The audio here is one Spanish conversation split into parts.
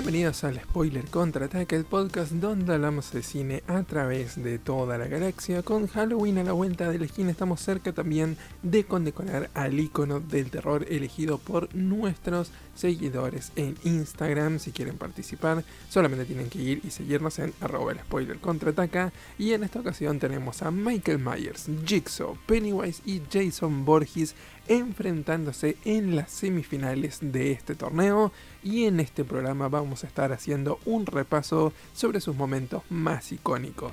Bienvenidos al Spoiler Contraataque, el podcast donde hablamos de cine a través de toda la galaxia. Con Halloween a la vuelta de la esquina estamos cerca también de condecorar al icono del terror elegido por nuestros seguidores en Instagram. Si quieren participar, solamente tienen que ir y seguirnos en arroba el spoiler contraataca. Y en esta ocasión tenemos a Michael Myers, Jigsaw, Pennywise y Jason Borges enfrentándose en las semifinales de este torneo y en este programa vamos a estar haciendo un repaso sobre sus momentos más icónicos.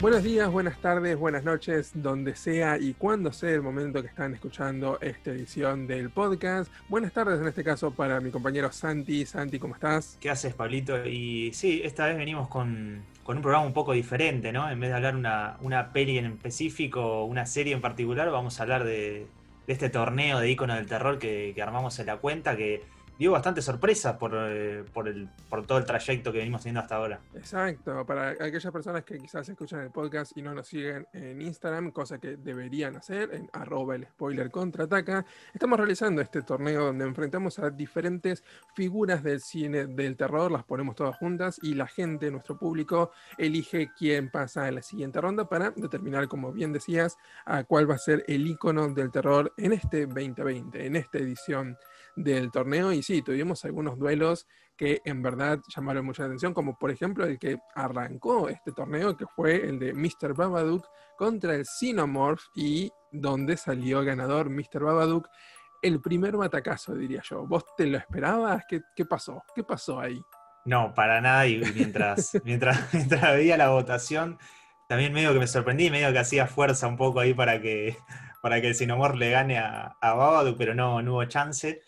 Buenos días, buenas tardes, buenas noches, donde sea y cuando sea el momento que están escuchando esta edición del podcast. Buenas tardes en este caso para mi compañero Santi. Santi, ¿cómo estás? ¿Qué haces, Pablito? Y sí, esta vez venimos con, un programa un poco diferente, ¿no? En vez de hablar una, una peli en específico, una serie en particular, vamos a hablar de, este torneo de icono del terror que, que armamos en la cuenta, que dio bastante sorpresa por, eh, por, el, por todo el trayecto que venimos teniendo hasta ahora. Exacto, para aquellas personas que quizás escuchan el podcast y no nos siguen en Instagram, cosa que deberían hacer, en arroba el spoiler contraataca, estamos realizando este torneo donde enfrentamos a diferentes figuras del cine del terror, las ponemos todas juntas y la gente, nuestro público, elige quién pasa a la siguiente ronda para determinar, como bien decías, a cuál va a ser el icono del terror en este 2020, en esta edición del torneo. Y sí, tuvimos algunos duelos que en verdad llamaron mucha atención, como por ejemplo el que arrancó este torneo, que fue el de Mr. Babadook contra el Xenomorph y donde salió ganador Mr. Babadook. El primer batacazo, diría yo. ¿Vos te lo esperabas? ¿Qué, qué pasó? ¿Qué pasó ahí? No, para nada. Y mientras, mientras, mientras veía la votación, también medio que me sorprendí, medio que hacía fuerza un poco ahí para que, para que el Xenomorph le gane a, a Babadook, pero no, no hubo chance.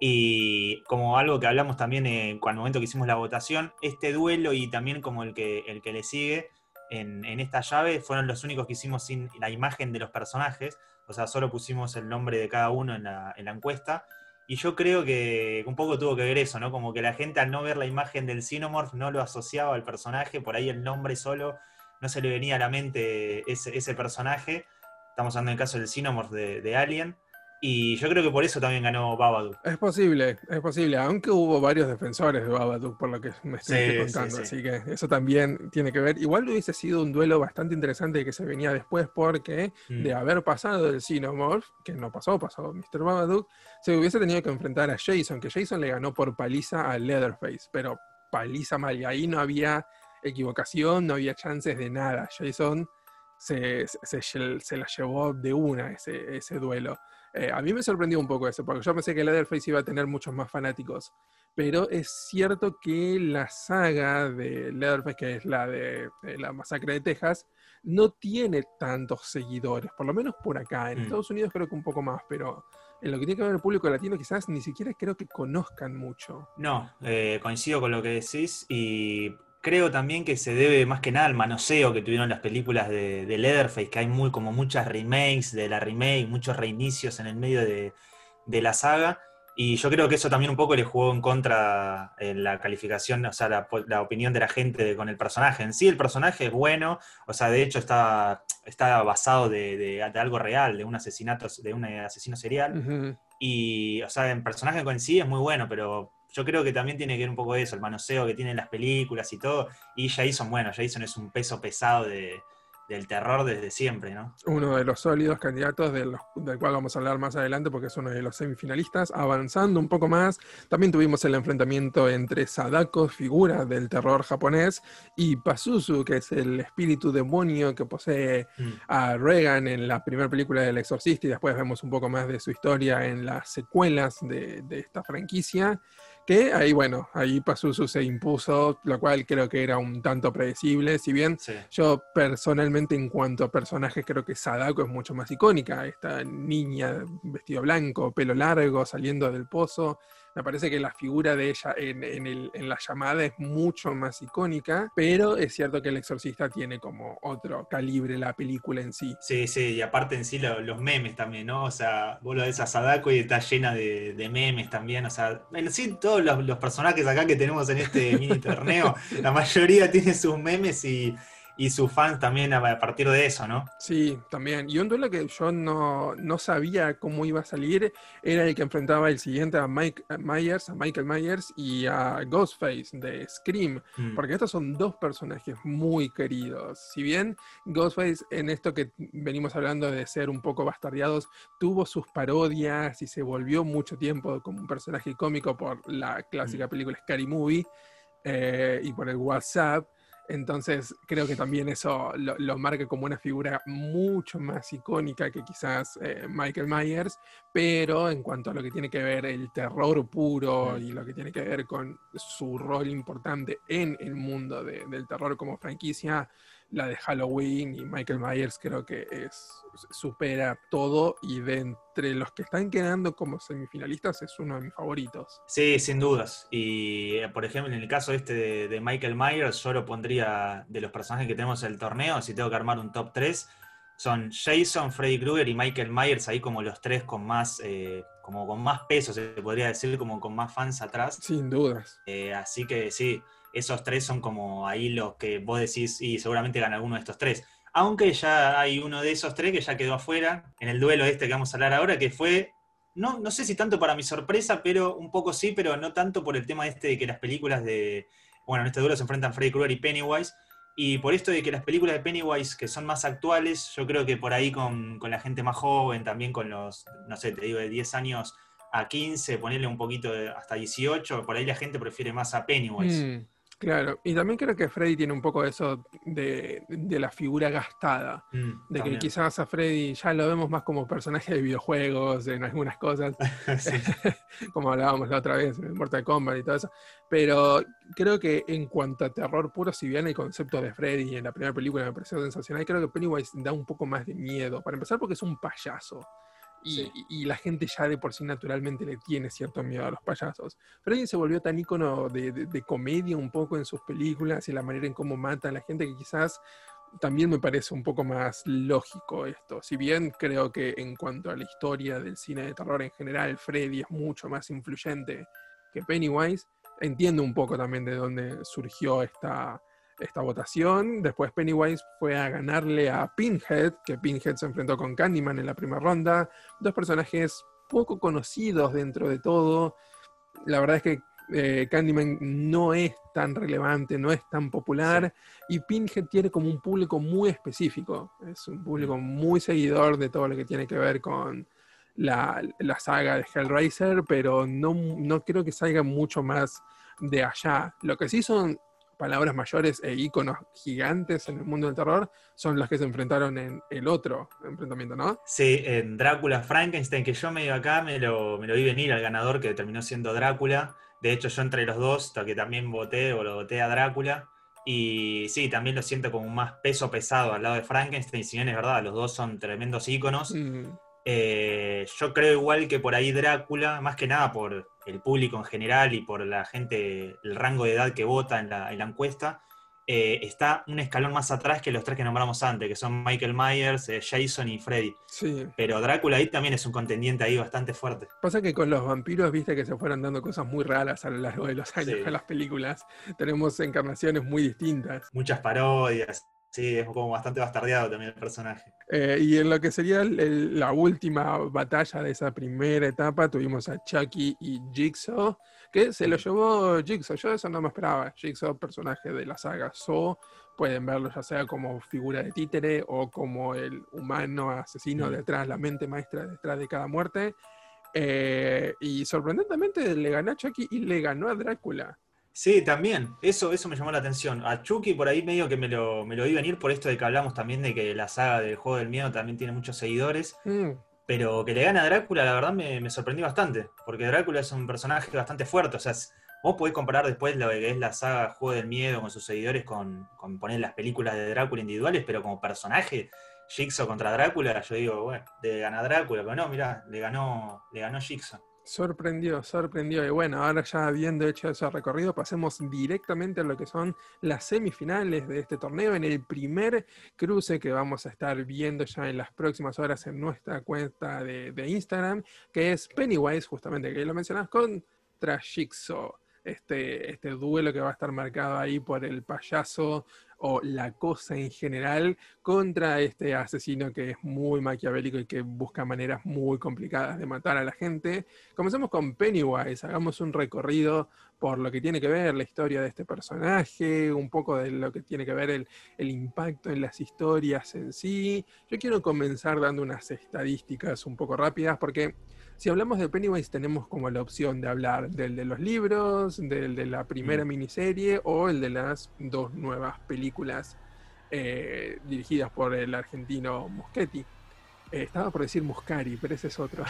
Y como algo que hablamos también en, el momento que hicimos la votación, este duelo y también como el que, el que le sigue en, esta llave fueron los únicos que hicimos sin la imagen de los personajes, o sea, solo pusimos el nombre de cada uno en la, encuesta. Y yo creo que un poco tuvo que ver eso, ¿no? Como que la gente al no ver la imagen del Xenomorph no lo asociaba al personaje, por ahí el nombre solo no se le venía a la mente ese, personaje. Estamos hablando del caso del Xenomorph de Alien. Y yo creo que por eso también ganó Babadook. Es posible, es posible, aunque hubo varios defensores de Babadook por lo que me estoy contando, así que eso también tiene que ver. Igual hubiese sido un duelo bastante interesante que se venía después porque mm. de haber pasado el Xenomorph, que no pasó, pasó Mr. Babadook, se hubiese tenido que enfrentar a Jason, que Jason le ganó por paliza a Leatherface, pero paliza mal, y ahí no había equivocación, no había chances de nada. Jason se, se, la llevó de una ese, ese duelo. Eh, a mí me sorprendió un poco eso, porque yo pensé que Leatherface iba a tener muchos más fanáticos. Pero es cierto que la saga de Leatherface, que es la de, la masacre de Texas, no tiene tantos seguidores, por lo menos por acá. En mm. Estados Unidos creo que un poco más, pero en lo que tiene que ver el público latino quizás ni siquiera creo que conozcan mucho. No, eh, coincido con lo que decís y creo también que se debe más que nada al manoseo que tuvieron las películas de, Leatherface, que hay muy, como muchas remakes de la remake, muchos reinicios en el medio de, la saga. Y yo creo que eso también un poco le jugó en contra en la calificación, o sea, la, opinión de la gente con el personaje. En sí, el personaje es bueno, o sea, de hecho está, está basado de, algo real, de un asesinato, de un asesino serial. Y, o sea, el personaje en sí es muy bueno, pero yo creo que también tiene que ver un poco de eso, el manoseo que tienen las películas y todo. Y Jason, bueno, Jason es un peso pesado del terror desde siempre, ¿no? Uno de los sólidos candidatos del cual vamos a hablar más adelante porque es uno de los semifinalistas. Avanzando un poco más, también tuvimos el enfrentamiento entre Sadako, figura del terror japonés, y Pazuzu, que es el espíritu demonio que posee mm. a Reagan en la primera película del Exorcista y después vemos un poco más de su historia en las secuelas de, de esta franquicia. Que ahí, bueno, ahí Pazuzu se impuso, lo cual creo que era un tanto predecible. Si bien yo personalmente, en cuanto a personajes, creo que Sadako es mucho más icónica. Esta niña vestido blanco, pelo largo, saliendo del pozo me parece que la figura de ella en, la llamada es mucho más icónica, pero es cierto que El Exorcista tiene como otro calibre la película en sí. Sí, sí, y aparte en sí los memes también, ¿no? O sea, vos lo ves a Sadako y está llena de, memes también, o sea, en sí todos los, personajes acá que tenemos en este mini torneo, la mayoría tiene sus memes y y sus fans también a partir de eso, ¿no? Sí, también. Y un duelo que yo no, no sabía cómo iba a salir era el que enfrentaba el siguiente a Mike Myers, a Michael Myers y a Ghostface de Scream, mm. porque estos son dos personajes muy queridos. Si bien Ghostface en esto que venimos hablando de ser un poco bastardeados, tuvo sus parodias y se volvió mucho tiempo como un personaje cómico por la clásica mm. película Scary Movie eh, y por el WhatsApp. Entonces creo que también eso lo, marca como una figura mucho más icónica que quizás eh, Michael Myers, pero en cuanto a lo que tiene que ver el terror puro y lo que tiene que ver con su rol importante en el mundo del terror como franquicia, la de Halloween y Michael Myers creo que es supera todo y de entre los que están quedando como semifinalistas es uno de mis favoritos. Sí, sin dudas. Y eh, por ejemplo, en el caso este de, Michael Myers, yo lo pondría de los personajes que tenemos en el torneo, si tengo que armar un top 3, son Jason, Freddy Krueger y Michael Myers ahí como los tres con más, eh, como con más peso, se podría decir, como con más fans atrás. Sin dudas. Eh, así que sí, esos tres son como ahí los que vos decís y seguramente gana alguno de estos tres. Aunque ya hay uno de esos tres que ya quedó afuera en el duelo este que vamos a hablar ahora, que fue, no, no sé si tanto para mi sorpresa, pero un poco sí, pero no tanto por el tema este de que las películas de, bueno, en este duelo se enfrentan Freddy Krueger y Pennywise, y por esto de que las películas de Pennywise, que son más actuales, yo creo que por ahí con, la gente más joven, también con los, no sé, te digo, de 10 años a 15, ponerle un poquito hasta 18, por ahí la gente prefiere más a Pennywise. Mm. Claro, y también creo que Freddy tiene un poco eso de, la figura gastada, mm, de que quizás a Freddy ya lo vemos más como personaje de videojuegos en algunas cosas, como hablábamos la otra vez en Mortal Kombat y todo eso, pero creo que en cuanto a terror puro, si bien el concepto de Freddy en la primera película me pareció sensacional, creo que Pennywise da un poco más de miedo, para empezar porque es un payaso. Y, la gente ya de por sí naturalmente le tiene cierto miedo a los payasos. Freddy se volvió tan ícono de, comedia un poco en sus películas y la manera en cómo mata a la gente que quizás también me parece un poco más lógico esto. Si bien creo que en cuanto a la historia del cine de terror en general, Freddy es mucho más influyente que Pennywise, entiendo un poco también de dónde surgió esta, esta votación. Después Pennywise fue a ganarle a Pinhead, que Pinhead se enfrentó con Candyman en la primera ronda. Dos personajes poco conocidos dentro de todo. La verdad es que eh, Candyman no es tan relevante, no es tan popular. Y Pinhead tiene como un público muy específico. Es un público mm. muy seguidor de todo lo que tiene que ver con la, saga de Hellraiser, pero no, no creo que salga mucho más de allá. Lo que sí son palabras mayores e íconos gigantes en el mundo del terror son las que se enfrentaron en el otro enfrentamiento, ¿no? Sí, en Drácula Frankenstein, que yo medio acá me lo, me lo vi venir al ganador que terminó siendo Drácula. De hecho, yo entre los dos, que también voté o lo voté a Drácula. Y sí, también lo siento como un más peso pesado al lado de Frankenstein. Si bien es verdad, los dos son tremendos íconos. Mm. Eh, yo creo igual que por ahí Drácula, más que nada por el público en general y por la gente, el rango de edad que vota en la, encuesta, eh, está un escalón más atrás que los tres que nombramos antes, que son Michael Myers, eh, Jason y Freddy. Sí. Pero Drácula ahí también es un contendiente ahí bastante fuerte. Pasa que con los vampiros, viste que se fueron dando cosas muy raras a lo largo de los años en las películas. Tenemos encarnaciones muy distintas. Muchas parodias. Sí, es como bastante bastardeado también el personaje. Eh, y en lo que sería la última batalla de esa primera etapa, tuvimos a Chucky y Jigsaw, que se lo llevó Jigsaw. Yo eso no me esperaba. Jigsaw, personaje de la saga Saw, pueden verlo ya sea como figura de títere o como el humano asesino detrás, la mente maestra detrás de cada muerte. Eh, y sorprendentemente le ganó a Chucky y le ganó a Drácula. Sí, también. Eso, eso me llamó la atención. A Chucky por ahí medio que me lo, me lo vi venir por esto de que hablamos también de que la saga del juego del miedo también tiene muchos seguidores. Mm. Pero que le gane a Drácula, la verdad me, sorprendió bastante. Porque Drácula es un personaje bastante fuerte. O sea, vos podés comparar después lo que es la saga Juego del Miedo con sus seguidores con, con poner las películas de Drácula individuales, pero como personaje, Jigsaw contra Drácula, yo digo, bueno, le gana Drácula, pero no, mirá, le ganó, le ganó Jigsaw. Sorprendió, sorprendió. Y bueno, ahora ya habiendo hecho ese recorrido, pasemos directamente a lo que son las semifinales de este torneo, en el primer cruce que vamos a estar viendo ya en las próximas horas en nuestra cuenta de, Instagram, que es Pennywise, justamente que lo mencionas, contra Jigsaw. Este, este duelo que va a estar marcado ahí por el payaso o la cosa en general contra este asesino que es muy maquiavélico y que busca maneras muy complicadas de matar a la gente. Comencemos con Pennywise, hagamos un recorrido por lo que tiene que ver la historia de este personaje, un poco de lo que tiene que ver el, el impacto en las historias en sí. Yo quiero comenzar dando unas estadísticas un poco rápidas porque si hablamos de Pennywise, tenemos como la opción de hablar del de los libros, del de la primera mm. miniserie o el de las dos nuevas películas eh, dirigidas por el argentino Muschetti. Eh, estaba por decir Muscari, pero ese es otro.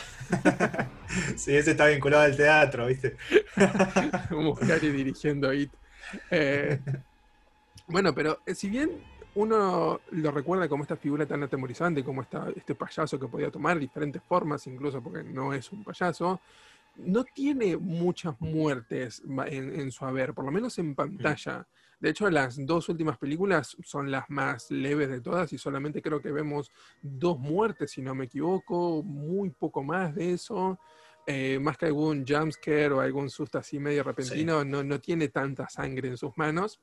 sí, ese está vinculado al teatro, ¿viste? Muscari dirigiendo IT. Eh, bueno, pero si bien uno lo recuerda como esta figura tan atemorizante, como esta, este payaso que podía tomar diferentes formas, incluso porque no es un payaso, no tiene muchas muertes en, su haber, por lo menos en pantalla. De hecho, las dos últimas películas son las más leves de todas y solamente creo que vemos dos muertes, si no me equivoco, muy poco más de eso. Eh, más que algún jumpscare o algún susto así medio repentino, no, no tiene tanta sangre en sus manos.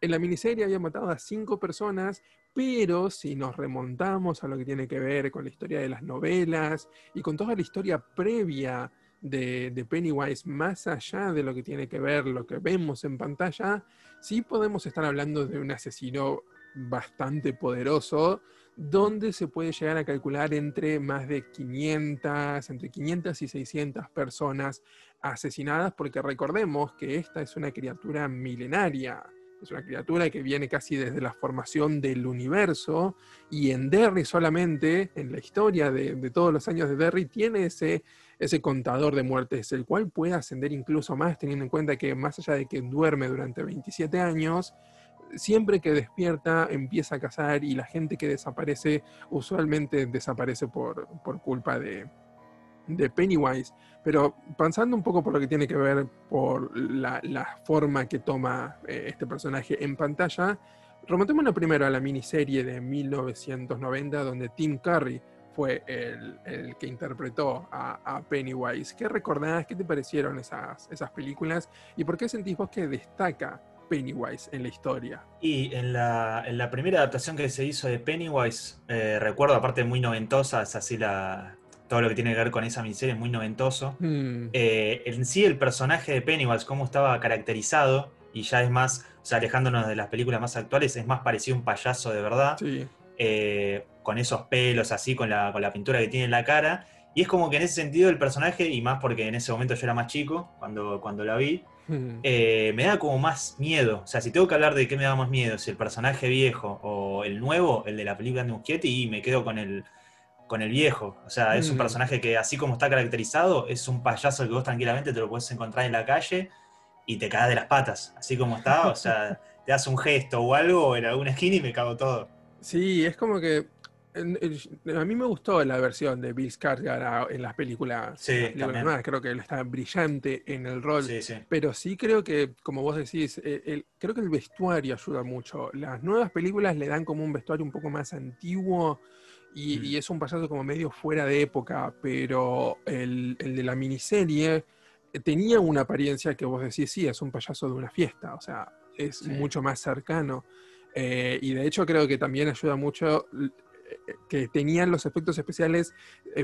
En la miniserie había matado a cinco personas, pero si nos remontamos a lo que tiene que ver con la historia de las novelas y con toda la historia previa de, Pennywise, más allá de lo que tiene que ver lo que vemos en pantalla, sí podemos estar hablando de un asesino bastante poderoso, donde se puede llegar a calcular entre más de 500, entre 500 y 600 personas asesinadas, porque recordemos que esta es una criatura milenaria. Es una criatura que viene casi desde la formación del universo y en Derry solamente, en la historia de, todos los años de Derry, tiene ese, ese contador de muertes, el cual puede ascender incluso más, teniendo en cuenta que más allá de que duerme durante 27 años, siempre que despierta empieza a cazar y la gente que desaparece usualmente desaparece por, por culpa de, de Pennywise, pero pensando un poco por lo que tiene que ver por la, forma que toma eh, este personaje en pantalla, remontémonos primero a la miniserie de 1990 donde Tim Curry fue el, que interpretó a, Pennywise. ¿Qué recordás? ¿Qué te parecieron esas, esas películas? ¿Y por qué sentís vos que destaca Pennywise en la historia? Y en la, en la primera adaptación que se hizo de Pennywise, eh, recuerdo, aparte muy noventosa, es así la, todo lo que tiene que ver con esa miniserie es muy noventoso. Hmm. Eh, en sí, el personaje de Pennywise, cómo estaba caracterizado, y ya es más, o sea, alejándonos de las películas más actuales, es más parecido a un payaso de verdad. Eh, con esos pelos así, con la, con la pintura que tiene en la cara. Y es como que en ese sentido el personaje, y más porque en ese momento yo era más chico, cuando, cuando la vi, hmm. eh, me da como más miedo. O sea, si tengo que hablar de qué me da más miedo, si el personaje viejo o el nuevo, el de la película de Muschietti, y me quedo con el, con el viejo. O sea, es un mm. personaje que así como está caracterizado, es un payaso que vos tranquilamente te lo puedes encontrar en la calle y te cagas de las patas. Así como está, o sea, te hace un gesto o algo en alguna esquina y me cago todo. Sí, es como que a mí me gustó la versión de Bill Skarsgård en las películas, sí, creo que él está brillante en el rol, pero sí creo que, como vos decís, eh, creo que el vestuario ayuda mucho. Las nuevas películas le dan como un vestuario un poco más antiguo, y, es un payaso como medio fuera de época, pero el, de la miniserie eh, tenía una apariencia que vos decís, sí, es un payaso de una fiesta, o sea, es mucho más cercano. Eh, y de hecho creo que también ayuda mucho eh, que tenían los efectos especiales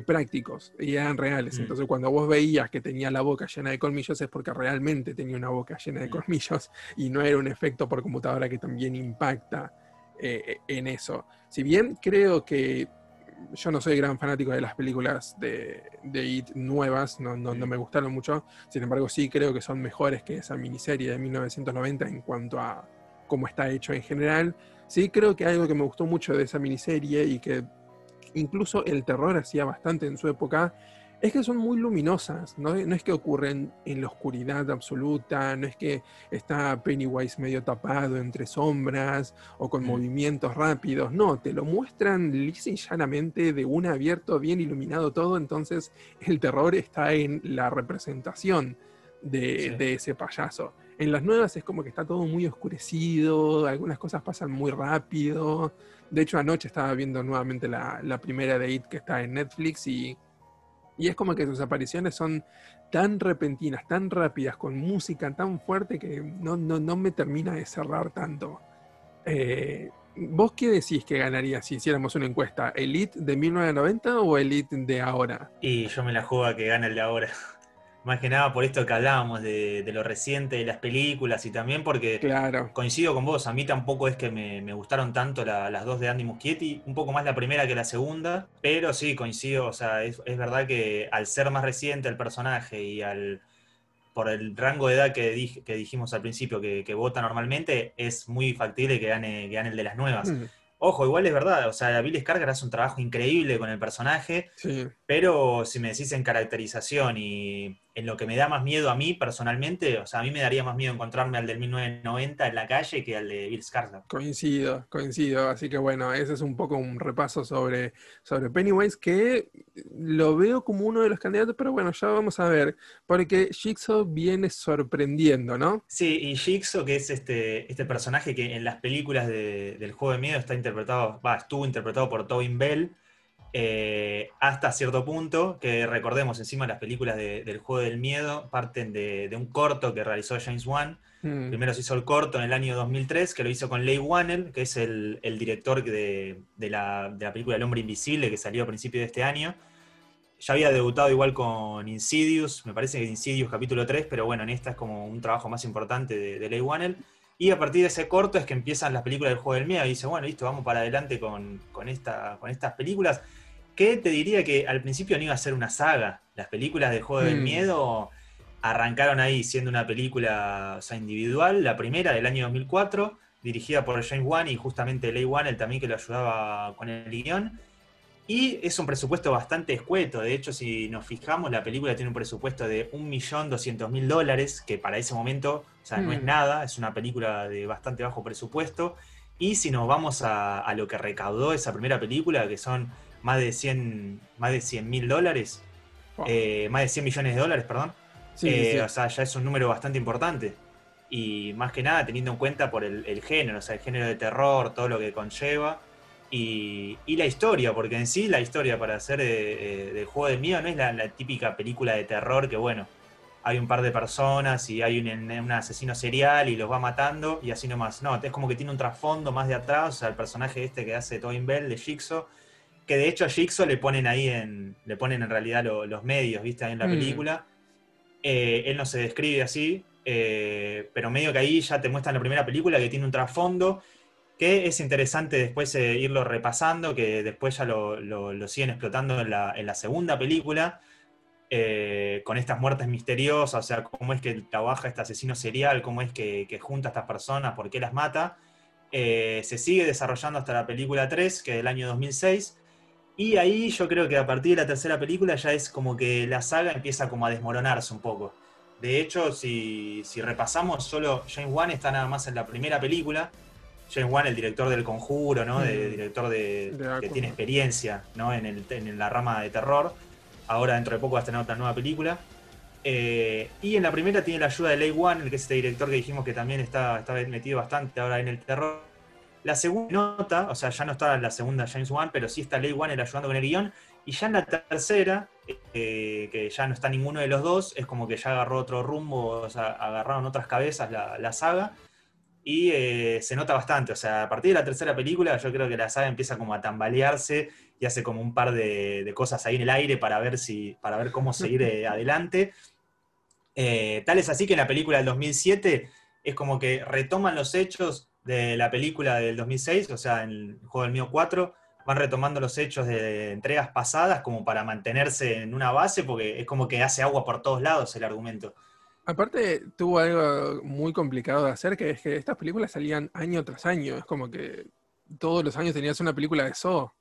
prácticos y eran reales. Mm. Entonces, cuando vos veías que tenía la boca llena de colmillos, es porque realmente tenía una boca llena de mm. colmillos y no era un efecto por computadora que también impacta en eso. Si bien creo que yo no soy gran fanático de las películas de, de It nuevas, no, no, me gustaron mucho, sin embargo sí creo que son mejores que esa miniserie de 1990 en cuanto a cómo está hecho en general. Sí creo que algo que me gustó mucho de esa miniserie y que incluso el terror hacía bastante en su época es que son muy luminosas, ¿no? es que ocurren en la oscuridad absoluta, no es que está Pennywise medio tapado entre sombras o con mm. movimientos rápidos, no, te lo muestran lisa y llanamente de un abierto, bien iluminado todo, entonces el terror está en la representación de, ese payaso. En las nuevas es como que está todo muy oscurecido, algunas cosas pasan muy rápido. De hecho, anoche estaba viendo nuevamente la, la primera de It que está en Netflix y y es como que sus apariciones son tan repentinas, tan rápidas, con música tan fuerte que no, no, no me termina de cerrar tanto. Eh, ¿Vos qué decís que ganaría si hiciéramos una encuesta? ¿Elite de 1990 o Elite de ahora? Y yo me la juego a que gane el de ahora. Más que nada por esto que hablábamos de, lo reciente de las películas y también porque claro. coincido con vos, a mí tampoco es que me, gustaron tanto las dos de Andy Muschietti, un poco más la primera que la segunda, pero sí, coincido, o sea, es, verdad que al ser más reciente el personaje y al por el rango de edad que, que dijimos al principio que, vota normalmente, es muy factible que gane, que gane el de las nuevas. Mm. Ojo, igual es verdad, o sea, Billy Skarsgård hace un trabajo increíble con el personaje, pero si me decís en caracterización y en lo que me da más miedo a mí personalmente, o sea, a mí me daría más miedo encontrarme al del 1990 en la calle que al de Bill Skarsgård. Coincido, coincido, así que bueno, ese es un poco un repaso sobre, sobre Pennywise, que lo veo como uno de los candidatos, pero bueno, ya vamos a ver, porque Jigsaw viene sorprendiendo, ¿no? Sí, y Jigsaw, que es este, este personaje que en las películas del juego de miedo está interpretado, va, estuvo interpretado por Tobin Bell, eh, hasta cierto punto, que recordemos encima las películas del juego del miedo parten de, un corto que realizó James Wan. Mm. Primero se hizo el corto en el año 2003, que lo hizo con Leigh Whannell, que es el, director de, la, película El hombre invisible, que salió a principios de este año. Ya había debutado igual con Insidious, me parece que Insidious capítulo 3, pero bueno, en esta es como un trabajo más importante de, de Leigh Whannell. Y a partir de ese corto es que empiezan las películas del juego del miedo y dice, bueno, listo, vamos para adelante con, esta, con estas películas que te diría que al principio no iba a ser una saga. Las películas de Juego del mm. Miedo arrancaron ahí siendo una película individual, la primera del año 2004, dirigida por James Wan y justamente Leigh Wan, el también que lo ayudaba con el guion. Y es un presupuesto bastante escueto. De hecho, si nos fijamos, la película tiene un presupuesto de 1.200.000 dólares, que para ese momento, o sea, no es mm. nada, es una película de bastante bajo presupuesto. Y si nos vamos a, a lo que recaudó esa primera película, que son más de 100 más de 100 mil dólares, eh, más de 100 millones de dólares, perdón. Eh, o sea, ya es un número bastante importante. Y más que nada teniendo en cuenta por el, género, o sea, el género de terror, todo lo que conlleva. Y, la historia, porque en sí la historia para hacer de, de, juego de miedo no es la, típica película de terror que, bueno, hay un par de personas y hay un, un, asesino serial y los va matando y así nomás. No, es como que tiene un trasfondo más de atrás, o sea, el personaje este que hace Tobin Bell de Jigsaw que de hecho a Jigsaw le ponen ahí en. le ponen en realidad los medios, ¿viste? Ahí en la mm. película. Eh, él no se describe así, eh, pero medio que ahí ya te muestran la primera película que tiene un trasfondo que es interesante después eh, irlo repasando, que después ya lo, siguen explotando en la, segunda película, con estas muertes misteriosas, o sea, cómo es que trabaja este asesino serial, cómo es que, que junta a estas personas, por qué las mata. se sigue desarrollando hasta la película 3, que es del año 2006, y ahí yo creo que a partir de la tercera película ya es como que la saga empieza como a desmoronarse un poco. De hecho, si, repasamos, solo James Wan está nada más en la primera película. James Wan, el director del conjuro, ¿no? De, director de, que tiene experiencia ¿no? en, el, en, la rama de terror. Ahora dentro de poco va a tener otra nueva película. Eh, y en la primera tiene la ayuda de Leigh Wan, el que es este director que dijimos que también está, está metido bastante ahora en el terror la segunda nota, o sea, ya no está la segunda James Wan, pero sí está Leigh Wan ayudando con el guion. Y ya en la tercera, eh, que ya no está ninguno de los dos, es como que ya agarró otro rumbo, o sea, agarraron otras cabezas la, saga. Y eh, se nota bastante, o sea, a partir de la tercera película yo creo que la saga empieza como a tambalearse y hace como un par de, cosas ahí en el aire para ver, si, para ver cómo seguir eh, adelante. tal es así que en la película del 2007 es como que retoman los hechos de la película del 2006, o sea, en el juego del mío 4, van retomando los hechos de entregas pasadas como para mantenerse en una base, porque es como que hace agua por todos lados el argumento. Aparte, tuvo algo muy complicado de hacer, que es que estas películas salían año tras año. Es como que todos los años tenías una película de eso.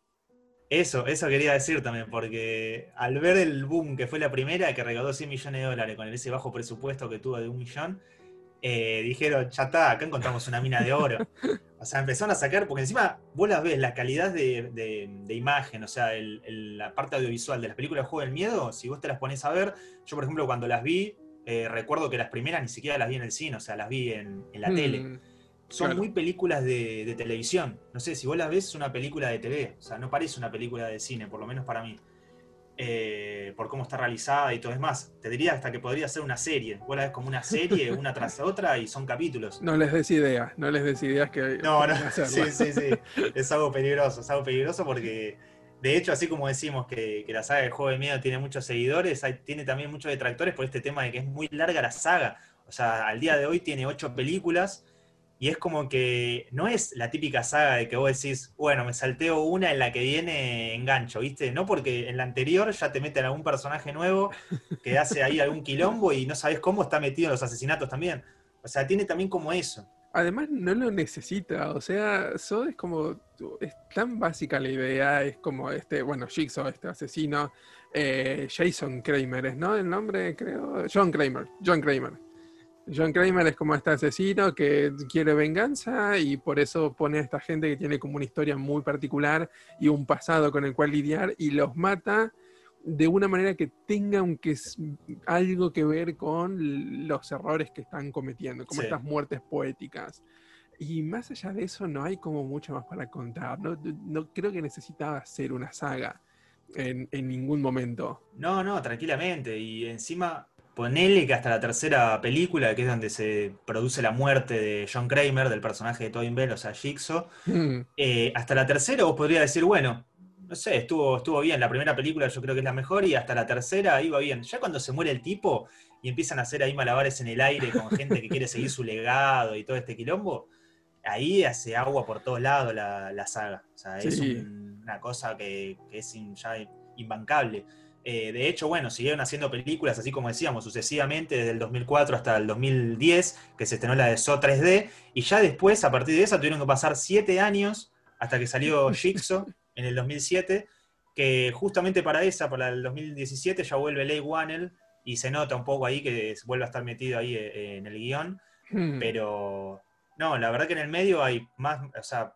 Eso, eso quería decir también, porque al ver el boom que fue la primera, que recaudó 100 millones de dólares con ese bajo presupuesto que tuvo de un millón, eh, dijeron, ya está, acá encontramos una mina de oro. O sea, empezaron a sacar, porque encima vos las ves, la calidad de, imagen, o sea, la parte audiovisual de las películas de Juego del Miedo, si vos te las pones a ver, yo por ejemplo cuando las vi, eh, recuerdo que las primeras ni siquiera las vi en el cine, o sea, las vi en, la mm, tele. Son muy películas de, televisión. No sé, si vos las ves es una película de TV, o sea, no parece una película de cine, por lo menos para mí. Eh, por cómo está realizada y todo. Es más, te diría hasta que podría ser una serie. Vos la ves como una serie, una tras otra, y son capítulos. No les des ideas, no les des ideas que. No, no, sí, sí, sí. Es algo peligroso, es algo peligroso porque, de hecho, así como decimos que, la saga de Juego de Miedo tiene muchos seguidores, tiene también muchos detractores por este tema de que es muy larga la saga. O sea, al día de hoy tiene ocho películas y es como que no es la típica saga de que vos decís, bueno, me salteo una en la que viene engancho, ¿viste? No porque en la anterior ya te meten algún personaje nuevo que hace ahí algún quilombo y no sabes cómo está metido en los asesinatos también. O sea, tiene también como eso. Además, no lo necesita, o sea, eso es como, es tan básica la idea, es como este, bueno, Jigsaw, este asesino, eh, Jason Kramer, ¿es no? El nombre, creo, John Kramer, John Kramer John Kramer es como este asesino que quiere venganza y por eso pone a esta gente que tiene como una historia muy particular y un pasado con el cual lidiar y los mata de una manera que tenga aunque algo que ver con los errores que están cometiendo, como estas muertes poéticas. Y más allá de eso no hay como mucho más para contar. No, no creo que necesitaba ser una saga en, en ningún momento. No, no, tranquilamente. Y encima Ponele que hasta la tercera película, que es donde se produce la muerte de John Kramer, del personaje de Tobin Bell, o sea, Jigsaw, mm. eh, hasta la tercera vos podrías decir, bueno, no sé, estuvo, estuvo bien, la primera película yo creo que es la mejor y hasta la tercera iba bien. Ya cuando se muere el tipo y empiezan a hacer ahí malabares en el aire con gente que quiere seguir su legado y todo este quilombo, ahí hace agua por todos lados la, saga. O sea, es una cosa que, es ya imbancable. Eh, de hecho, bueno, siguieron haciendo películas, así como decíamos, sucesivamente desde el 2004 hasta el 2010, que se estrenó la de So 3D, y ya después, a partir de esa, tuvieron que pasar siete años hasta que salió Jigsaw en el 2007, que justamente para esa, para el 2017, ya vuelve Leigh Whannell, y se nota un poco ahí que vuelve a estar metido ahí eh, en el guion, hmm. pero no, la verdad que en el medio hay más, o sea,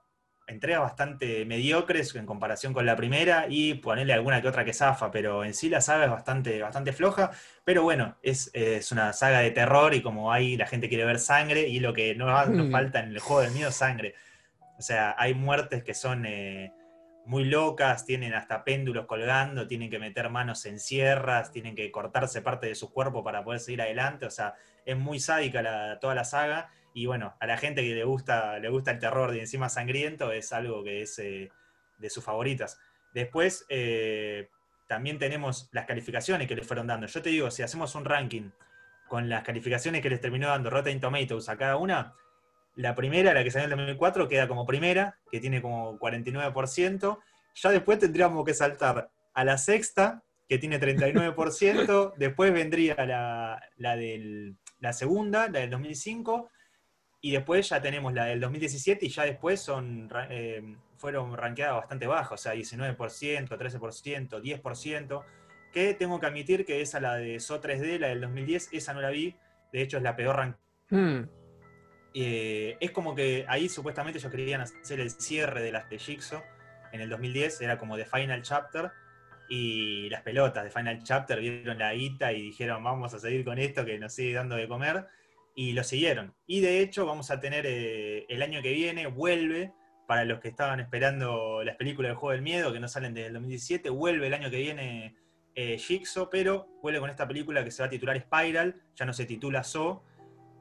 entregas bastante mediocres en comparación con la primera y ponerle alguna que otra que zafa, pero en sí la saga es bastante, bastante floja. Pero bueno, es, una saga de terror y como hay, la gente quiere ver sangre y lo que no nos mm. falta en el juego del miedo es sangre. O sea, hay muertes que son eh, muy locas, tienen hasta péndulos colgando, tienen que meter manos en sierras, tienen que cortarse parte de su cuerpo para poder seguir adelante. O sea, es muy sádica toda la saga y bueno, a la gente que le gusta, le gusta el terror de encima sangriento es algo que es eh, de sus favoritas. Después eh, también tenemos las calificaciones que les fueron dando. Yo te digo, si hacemos un ranking con las calificaciones que les terminó dando Rotten Tomatoes a cada una, la primera, la que salió en el 2004, queda como primera, que tiene como 49%. Ya después tendríamos que saltar a la sexta, que tiene 39%. después vendría la, la, del, la segunda, la del 2005 y después ya tenemos la del 2017 y ya después son, eh, fueron rankeadas bastante bajas, o sea, 19%, 13%, 10%, que tengo que admitir que esa, la de So 3D, la del 2010, esa no la vi, de hecho es la peor rank. Hmm. Eh, es como que ahí supuestamente ellos querían hacer el cierre de las de Jigsaw en el 2010, era como The Final Chapter, y las pelotas de Final Chapter vieron la guita y dijeron vamos a seguir con esto que nos sigue dando de comer y lo siguieron. Y de hecho vamos a tener eh, el año que viene, vuelve, para los que estaban esperando las películas del Juego del Miedo, que no salen desde el 2017, vuelve el año que viene eh, Jigsaw, pero vuelve con esta película que se va a titular Spiral, ya no se titula So,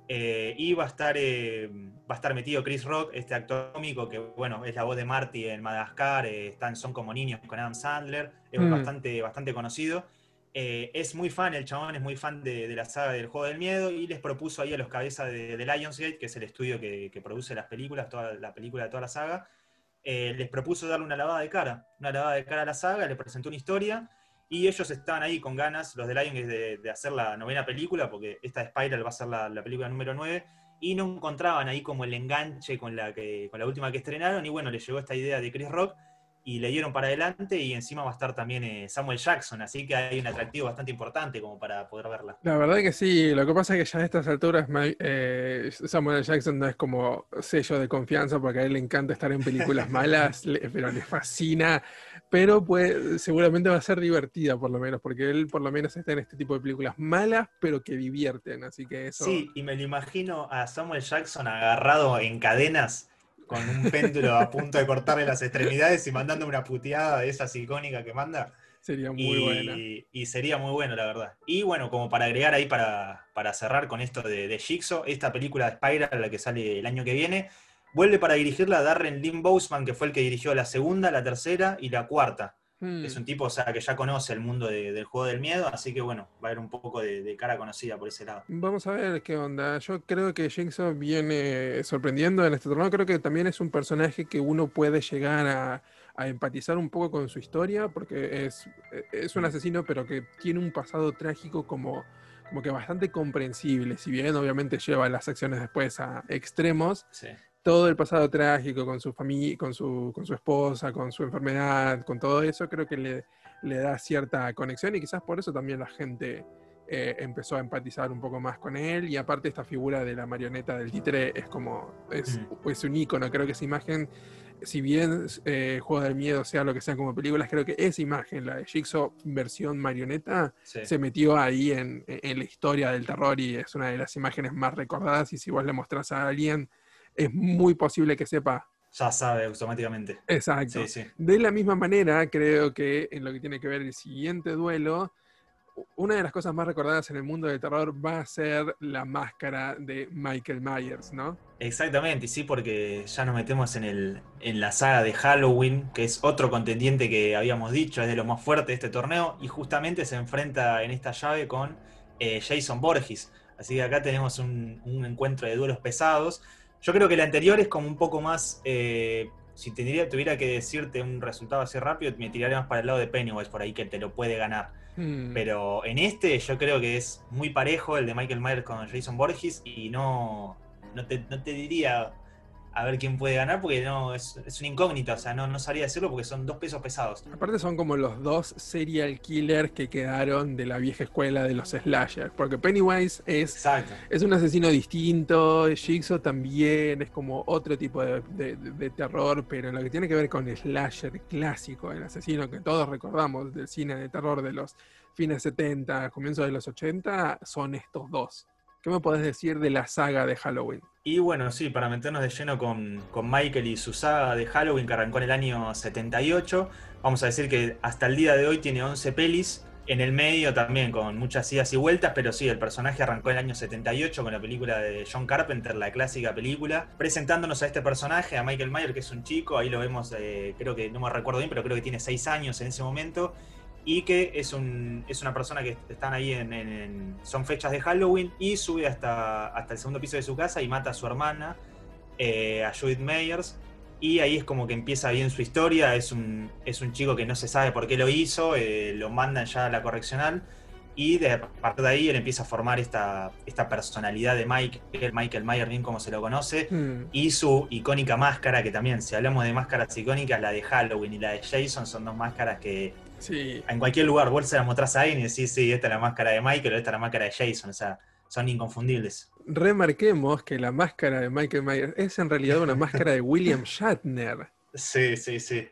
eh, y va a, estar, eh, va a estar metido Chris Rock, este actor cómico que, bueno, es la voz de Marty en Madagascar, están Son como niños con Adam Sandler, es mm. bastante, bastante conocido. Eh, es muy fan, el chabón es muy fan de, la saga del juego del miedo y les propuso ahí a los cabezas de, Lionsgate, que es el estudio que, produce las películas, toda la película de toda la saga, eh, les propuso darle una lavada de cara, una lavada de cara a la saga, les presentó una historia y ellos estaban ahí con ganas, los de Lionsgate, de, hacer la novena película, porque esta Spiral va a ser la, película número 9, y no encontraban ahí como el enganche con la, que, con la última que estrenaron y bueno, les llegó esta idea de Chris Rock y le dieron para adelante y encima va a estar también eh, Samuel Jackson, así que hay un atractivo bastante importante como para poder verla. La verdad que sí, lo que pasa es que ya a estas alturas eh, Samuel Jackson no es como sello de confianza porque a él le encanta estar en películas malas, pero le fascina, pero pues seguramente va a ser divertida por lo menos, porque él por lo menos está en este tipo de películas malas, pero que divierten, así que eso... Sí, y me lo imagino a Samuel Jackson agarrado en cadenas con un péndulo a punto de cortarle las extremidades y mandando una puteada de esas icónicas que manda. Sería muy buena. Y sería muy bueno, la verdad. Y bueno, como para agregar ahí, para, para cerrar con esto de, de Jigsaw, esta película de Spiral, la que sale el año que viene, vuelve para dirigirla Darren Lynn Bousman, que fue el que dirigió la segunda, la tercera y la cuarta. Hmm. Es un tipo o sea, que ya conoce el mundo del juego del miedo, así que bueno, va a haber un poco de, cara conocida por ese lado. Vamos a ver qué onda. Yo creo que Jigsaw viene sorprendiendo en este torneo. Creo que también es un personaje que uno puede llegar a, empatizar un poco con su historia, porque es, es un asesino, pero que tiene un pasado trágico como, como que bastante comprensible. Si bien obviamente lleva las acciones después a extremos. Sí todo el pasado trágico con su familia, con su, con su esposa, con su enfermedad, con todo eso, creo que le, le da cierta conexión y quizás por eso también la gente eh, empezó a empatizar un poco más con él. Y aparte esta figura de la marioneta del títere es como, es, mm. un ícono, creo que esa imagen, si bien eh, Juego del Miedo sea lo que sea como películas, creo que esa imagen, la de Jigsaw versión marioneta, se metió ahí en, en, la historia del terror y es una de las imágenes más recordadas y si vos le mostrás a alguien es muy posible que sepa. Ya sabe automáticamente. Exacto. De la misma manera, creo que en lo que tiene que ver el siguiente duelo, una de las cosas más recordadas en el mundo del terror va a ser la máscara de Michael Myers, ¿no? Exactamente, y sí, porque ya nos metemos en, el, en la saga de Halloween, que es otro contendiente que habíamos dicho, es de lo más fuerte de este torneo, y justamente se enfrenta en esta llave con eh, Jason Borges. Así que acá tenemos un, un encuentro de duelos pesados. Yo creo que la anterior es como un poco más. Eh, si tuviera que decirte un resultado así rápido, me tiraría más para el lado de Pennywise por ahí, que te lo puede ganar. Hmm. Pero en este, yo creo que es muy parejo el de Michael Myers con Jason Borges y no, no, te, no te diría a ver quién puede ganar, porque no, es, es una incógnita, o sea, no, no sabría decirlo porque son dos pesos pesados. Aparte son como los dos serial killers que quedaron de la vieja escuela de los slashers, porque Pennywise es, es un asesino distinto, Jigsaw también es como otro tipo de, terror, pero lo que tiene que ver con el slasher clásico, el asesino que todos recordamos del cine de terror de los fines 70, comienzos de los 80, son estos dos. ¿Qué me podés decir de la saga de Halloween? Y bueno, sí, para meternos de lleno con, Michael y su saga de Halloween que arrancó en el año 78, vamos a decir que hasta el día de hoy tiene 11 pelis, en el medio también con muchas idas y vueltas, pero sí, el personaje arrancó en el año 78 con la película de John Carpenter, la clásica película, presentándonos a este personaje, a Michael Myers, que es un chico, ahí lo vemos, eh, creo que no me recuerdo bien, pero creo que tiene 6 años en ese momento, y que es, un, es una persona que están ahí en, son fechas de Halloween y sube hasta, hasta el segundo piso de su casa y mata a su hermana, eh, a Judith Meyers. Y ahí es como que empieza bien su historia. Es un, es un chico que no se sabe por qué lo hizo, eh, lo mandan ya a la correccional. Y de, a partir de ahí él empieza a formar esta, esta personalidad de Mike, Michael Myers, bien como se lo conoce, hmm. y su icónica máscara, que también, si hablamos de máscaras icónicas, la de Halloween y la de Jason son dos máscaras que en cualquier lugar vos se la mostrás a alguien y decís, sí, esta es la máscara de Michael o esta es la máscara de Jason. O sea, son inconfundibles. Remarquemos que la máscara de Michael Myers es en realidad una máscara de William Shatner. Sí, sí, sí.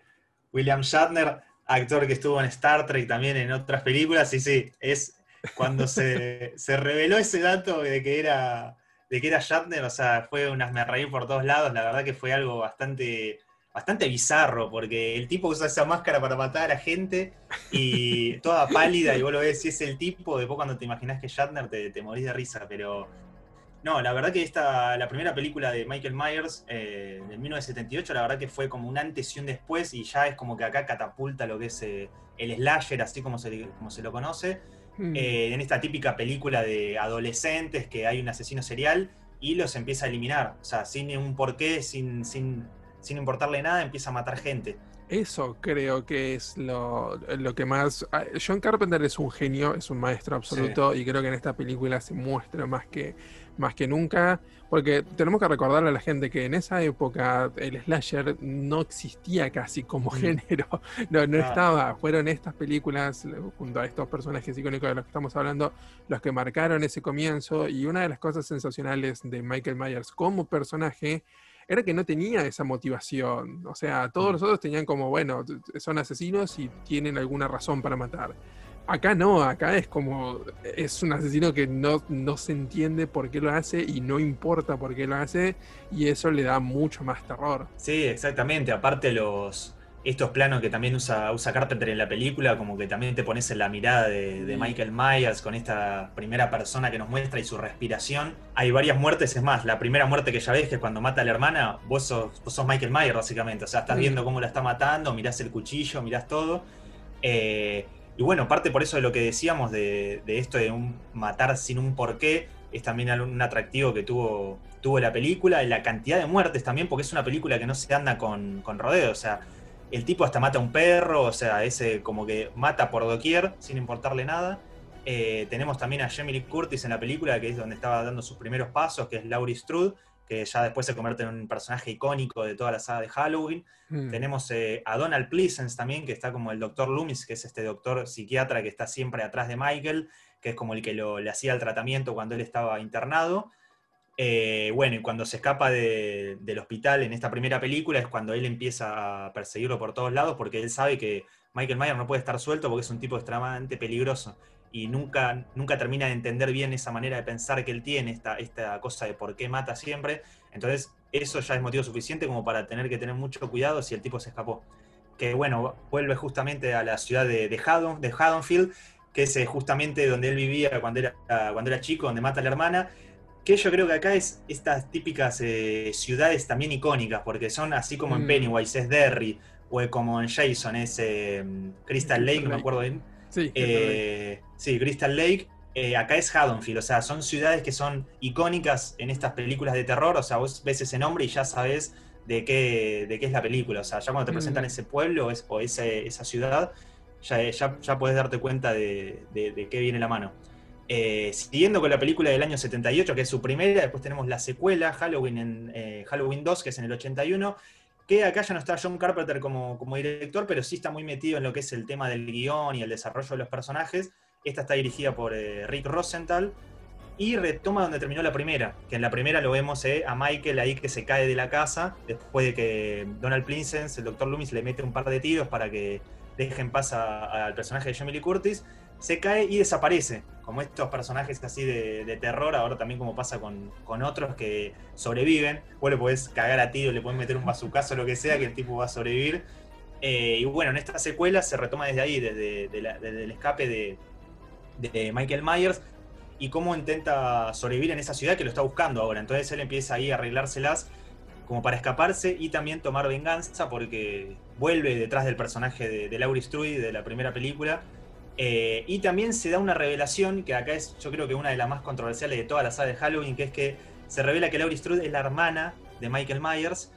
William Shatner, actor que estuvo en Star Trek también en otras películas, sí, sí. Es cuando se, se reveló ese dato de que era de que era Shatner, o sea, fue unas me reí por todos lados, la verdad que fue algo bastante bastante bizarro, porque el tipo usa esa máscara para matar a la gente y toda pálida, y vos lo ves si es el tipo, después cuando te imaginas que Shatner te, te morís de risa, pero no, la verdad que esta, la primera película de Michael Myers eh, de 1978, la verdad que fue como un antes y un después, y ya es como que acá catapulta lo que es eh, el slasher, así como se, como se lo conoce, hmm. eh, en esta típica película de adolescentes que hay un asesino serial y los empieza a eliminar, o sea, sin un porqué, sin, sin sin importarle nada, empieza a matar gente. Eso creo que es lo, que más... Ah, John Carpenter es un genio, es un maestro absoluto y creo que en esta película se muestra más que, más que nunca, porque tenemos que recordarle a la gente que en esa época el slasher no existía casi como mm. género, no, no estaba, fueron estas películas junto a estos personajes icónicos de los que estamos hablando los que marcaron ese comienzo y una de las cosas sensacionales de Michael Myers como personaje era que no tenía esa motivación. O sea, todos mm. los otros tenían como, bueno, son asesinos y tienen alguna razón para matar. Acá no, acá es como, es un asesino que no, no se entiende por qué lo hace y no importa por qué lo hace y eso le da mucho más terror. Sí, exactamente. Aparte los, estos planos que también usa, usa Carpenter en la película, como que también te pones en la mirada de, Michael Myers con esta primera persona que nos muestra y su respiración. Hay varias muertes, es más, la primera muerte que ya ves, que es cuando mata a la hermana, vos sos, Michael Myers básicamente, o sea, estás viendo cómo la está matando, mirás el cuchillo, mirás todo. Eh, y bueno, parte por eso de lo que decíamos de, esto de un matar sin un porqué, es también un atractivo que tuvo, tuvo la película, y la cantidad de muertes también, porque es una película que no se anda con, con rodeo, o sea, el tipo hasta mata a un perro, o sea, ese como que mata por doquier, sin importarle nada. Eh, tenemos también a Jamie Lee Curtis en la película, que es donde estaba dando sus primeros pasos, que es Laurie Strode, que ya después se convierte en un personaje icónico de toda la saga de Halloween. Hmm. Tenemos eh, a Donald Pleasence también, que está como el doctor Loomis, que es este doctor psiquiatra que está siempre atrás de Michael, que es como el que le hacía el tratamiento cuando él estaba internado. Eh, bueno, y cuando se escapa del hospital en esta primera película es cuando él empieza a perseguirlo por todos lados porque él sabe que Michael Myers no puede estar suelto porque es un tipo extremadamente peligroso y nunca, nunca termina de entender bien esa manera de pensar que él tiene, esta, esta cosa de por qué mata siempre. Entonces, eso ya es motivo suficiente como para tener que tener mucho cuidado si el tipo se escapó. Que bueno, vuelve justamente a la ciudad de, de, Haddon, de Haddonfield, que es eh, justamente donde él vivía cuando era, cuando era chico, donde mata a la hermana, que yo creo que acá es estas típicas eh, ciudades también icónicas, porque son así como en mm. Pennywise es Derry, o como en Jason es eh, Crystal Lake, no me acuerdo bien. Sí, eh, sí Crystal Lake. acá es Haddonfield, o sea, son ciudades que son icónicas en estas películas de terror, o sea, vos ves ese nombre y ya sabes de qué, de qué es la película, o sea, ya cuando te presentan mm. ese pueblo o esa ciudad, ya, ya, ya puedes darte cuenta de, de qué viene la mano. Eh, siguiendo con la película del año 78, que es su primera, después tenemos la secuela, Halloween, en, eh, Halloween 2, que es en el 81, que acá ya no está John Carpenter como, director, pero sí está muy metido en lo que es el tema del guion y el desarrollo de los personajes. Esta está dirigida por eh, Rick Rosenthal y retoma donde terminó la primera, que en la primera lo vemos a Michael ahí que se cae de la casa, después de que Donald Plinsens, el Dr. Loomis, le mete un par de tiros para que dejen paz al personaje de Jamie Curtis se cae y desaparece. Como estos personajes así de, terror, ahora también como pasa con, otros que sobreviven. Vos le podés cagar a tiro, le podés meter un bazucazo o lo que sea, que el tipo va a sobrevivir. Eh, y bueno, en esta secuela se retoma desde ahí, desde, el escape de, Michael Myers y cómo intenta sobrevivir en esa ciudad que lo está buscando ahora. Entonces él empieza ahí a arreglárselas como para escaparse y también tomar venganza porque vuelve detrás del personaje de, de Laurie Strode de la primera película eh, y también se da una revelación, que acá es yo creo que una de las más controversiales de toda la saga de Halloween, que es que se revela que Laurie Strode es la hermana de Michael Myers.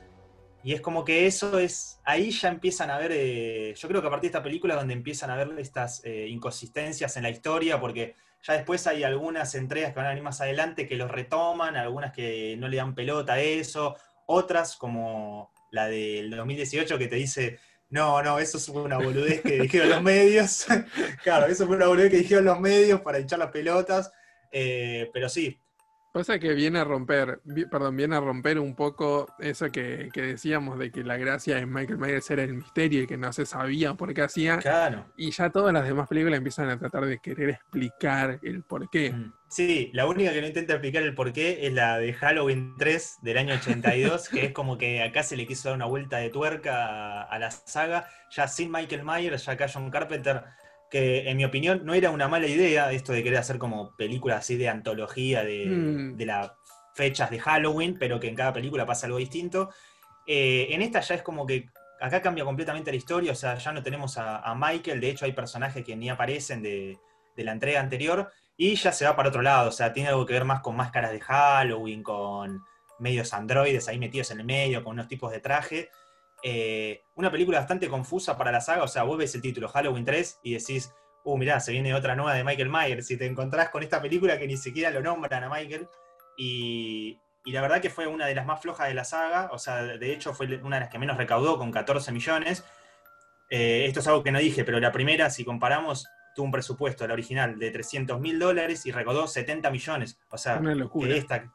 Y es como que eso es, ahí ya empiezan a ver, eh, yo creo que a partir de esta película donde empiezan a ver estas eh, inconsistencias en la historia, porque ya después hay algunas entregas que van a venir más adelante que los retoman, algunas que no le dan pelota a eso, otras como la del 2018 que te dice, no, no, eso fue una boludez que dijeron los medios. claro, eso fue una boludez que dijeron los medios para echar las pelotas. Eh, pero sí, Pasa que viene a romper, perdón, viene a romper un poco eso que, decíamos de que la gracia de Michael Myers era el misterio y que no se sabía por qué hacía. Claro. Y ya todas las demás películas empiezan a tratar de querer explicar el por qué. Mm. Sí, la única que no intenta explicar el por qué es la de Halloween 3 del año 82, que es como que acá se le quiso dar una vuelta de tuerca a, a la saga. Ya sin Michael Myers, ya acá John Carpenter que en mi opinión no era una mala idea esto de querer hacer como películas así de antología de, mm. las fechas de Halloween, pero que en cada película pasa algo distinto. Eh, en esta ya es como que acá cambia completamente la historia, o sea, ya no tenemos a, Michael, de hecho hay personajes que ni aparecen de, de, la entrega anterior, y ya se va para otro lado, o sea, tiene algo que ver más con máscaras de Halloween, con medios androides ahí metidos en el medio, con unos tipos de traje. Eh, una película bastante confusa para la saga, o sea, vos ves el título Halloween 3 y decís, uh, mirá, se viene otra nueva de Michael Myers, y te encontrás con esta película que ni siquiera lo nombran a Michael, y, la verdad que fue una de las más flojas de la saga, o sea, de hecho fue una de las que menos recaudó con 14 millones. Eh, esto es algo que no dije, pero la primera, si comparamos, tuvo un presupuesto, la original, de 300 mil dólares y recaudó 70 millones. O sea, una locura. Que esta,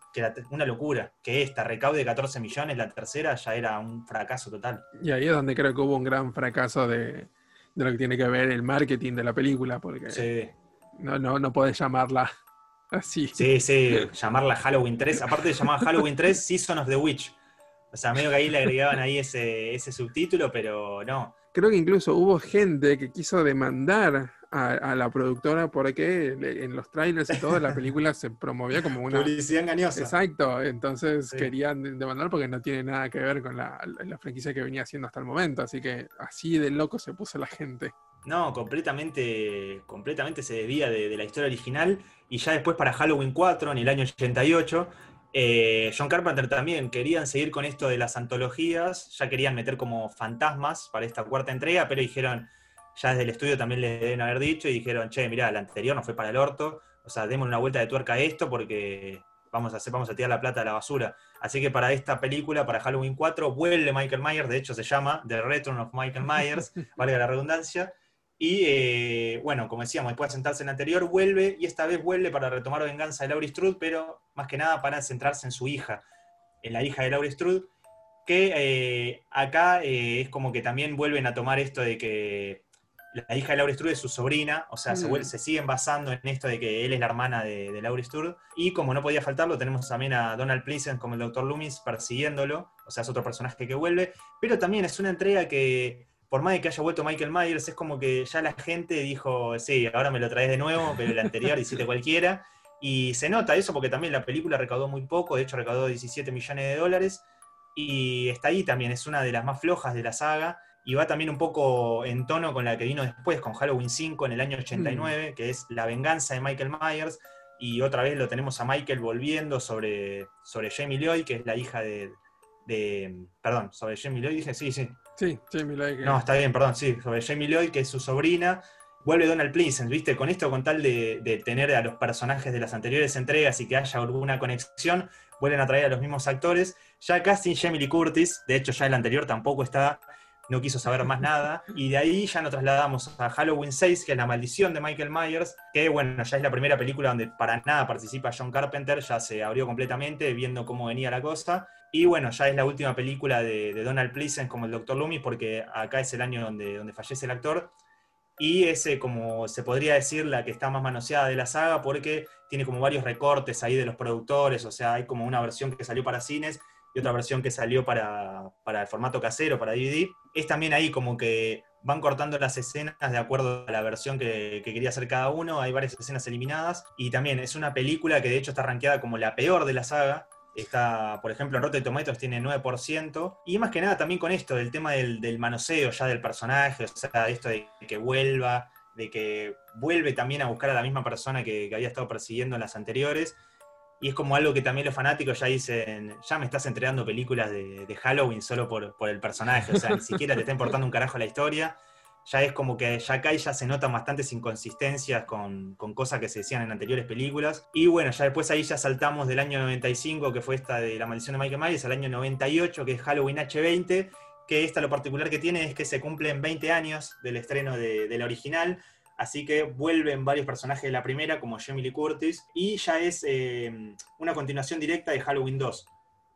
una locura. Que esta recaude 14 millones, la tercera ya era un fracaso total. Y ahí es donde creo que hubo un gran fracaso de, lo que tiene que ver el marketing de la película, porque no, no, no podés llamarla así. Sí, sí, llamarla Halloween 3. Aparte de llamar Halloween 3, Season of the Witch. O sea, medio que ahí le agregaban ahí ese, ese subtítulo, pero no creo que incluso hubo gente que quiso demandar a, la productora porque en los trailers y todo la película se promovía como una... Publicidad engañosa. Exacto, entonces querían demandar porque no tiene nada que ver con la, la, franquicia que venía haciendo hasta el momento, así que así de loco se puso la gente. No, completamente, completamente se debía de, la historia original y ya después para Halloween 4, en el año 88, eh, John Carpenter también querían seguir con esto de las antologías, ya querían meter como fantasmas para esta cuarta entrega, pero dijeron, ya desde el estudio también le deben haber dicho y dijeron, che, mirá, la anterior no fue para el orto, o sea, démosle una vuelta de tuerca a esto porque vamos a, hacer, vamos a tirar la plata a la basura. Así que para esta película, para Halloween 4, vuelve Michael Myers, de hecho se llama The Return of Michael Myers, valga la redundancia. Y eh, bueno, como decíamos, después de sentarse en la anterior, vuelve y esta vez vuelve para retomar venganza de Laurie Strode, pero más que nada para centrarse en su hija, en la hija de Laurie Strode, que eh, acá eh, es como que también vuelven a tomar esto de que la hija de Laurie Strode es su sobrina, o sea, se, mm. se, siguen basando en esto de que él es la hermana de, de Laurie Strode. Y como no podía faltarlo, tenemos también a Donald Pleasant como el Dr. Loomis persiguiéndolo, o sea, es otro personaje que vuelve, pero también es una entrega que, por más de que haya vuelto Michael Myers, es como que ya la gente dijo, sí, ahora me lo traes de nuevo, pero el anterior hiciste cualquiera. Y se nota eso porque también la película recaudó muy poco, de hecho recaudó 17 millones de dólares, y está ahí también, es una de las más flojas de la saga y va también un poco en tono con la que vino después, con Halloween 5 en el año 89, mm. que es La venganza de Michael Myers, y otra vez lo tenemos a Michael volviendo sobre, sobre Jamie Lloyd, que es la hija de, Perdón, sobre Jamie Lloyd, dije, sí, sí. Sí, Jamie Lloyd. No, está bien, perdón, sí, sobre Jamie Lloyd, que es su sobrina. Vuelve Donald Pleasant, ¿viste? Con esto, con tal de, de tener a los personajes de las anteriores entregas y que haya alguna conexión, vuelven a traer a los mismos actores. Ya casi Jamie Lee Curtis, de hecho ya el anterior tampoco está no quiso saber más nada. Y de ahí ya nos trasladamos a Halloween 6, que es La Maldición de Michael Myers, que bueno, ya es la primera película donde para nada participa John Carpenter, ya se abrió completamente viendo cómo venía la cosa. Y bueno, ya es la última película de, Donald Pleasence como el Dr. Loomis, porque acá es el año donde, donde fallece el actor. Y ese, como se podría decir, la que está más manoseada de la saga, porque tiene como varios recortes ahí de los productores, o sea, hay como una versión que salió para cines y otra versión que salió para, el formato casero, para DVD. Es también ahí como que van cortando las escenas de acuerdo a la versión que, quería hacer cada uno. Hay varias escenas eliminadas. Y también es una película que de hecho está rankeada como la peor de la saga. Está, por ejemplo, en Rotten Tomatoes tiene 9%. Y más que nada también con esto, del tema del, manoseo ya del personaje, o sea, esto de que vuelva, de que vuelve también a buscar a la misma persona que había estado persiguiendo en las anteriores y es como algo que también los fanáticos ya dicen, ya me estás entregando películas de, Halloween solo por, el personaje, o sea, ni siquiera te está importando un carajo la historia. Ya es como que ya acá ya se notan bastantes inconsistencias con, cosas que se decían en anteriores películas. Y bueno, ya después ahí ya saltamos del año 95, que fue esta de La maldición de Michael Myers, al año 98, que es Halloween H20, que esta lo particular que tiene es que se cumplen 20 años del estreno de, de la original, Así que vuelven varios personajes de la primera, como Jamie Lee Curtis, y ya es eh, una continuación directa de Halloween 2.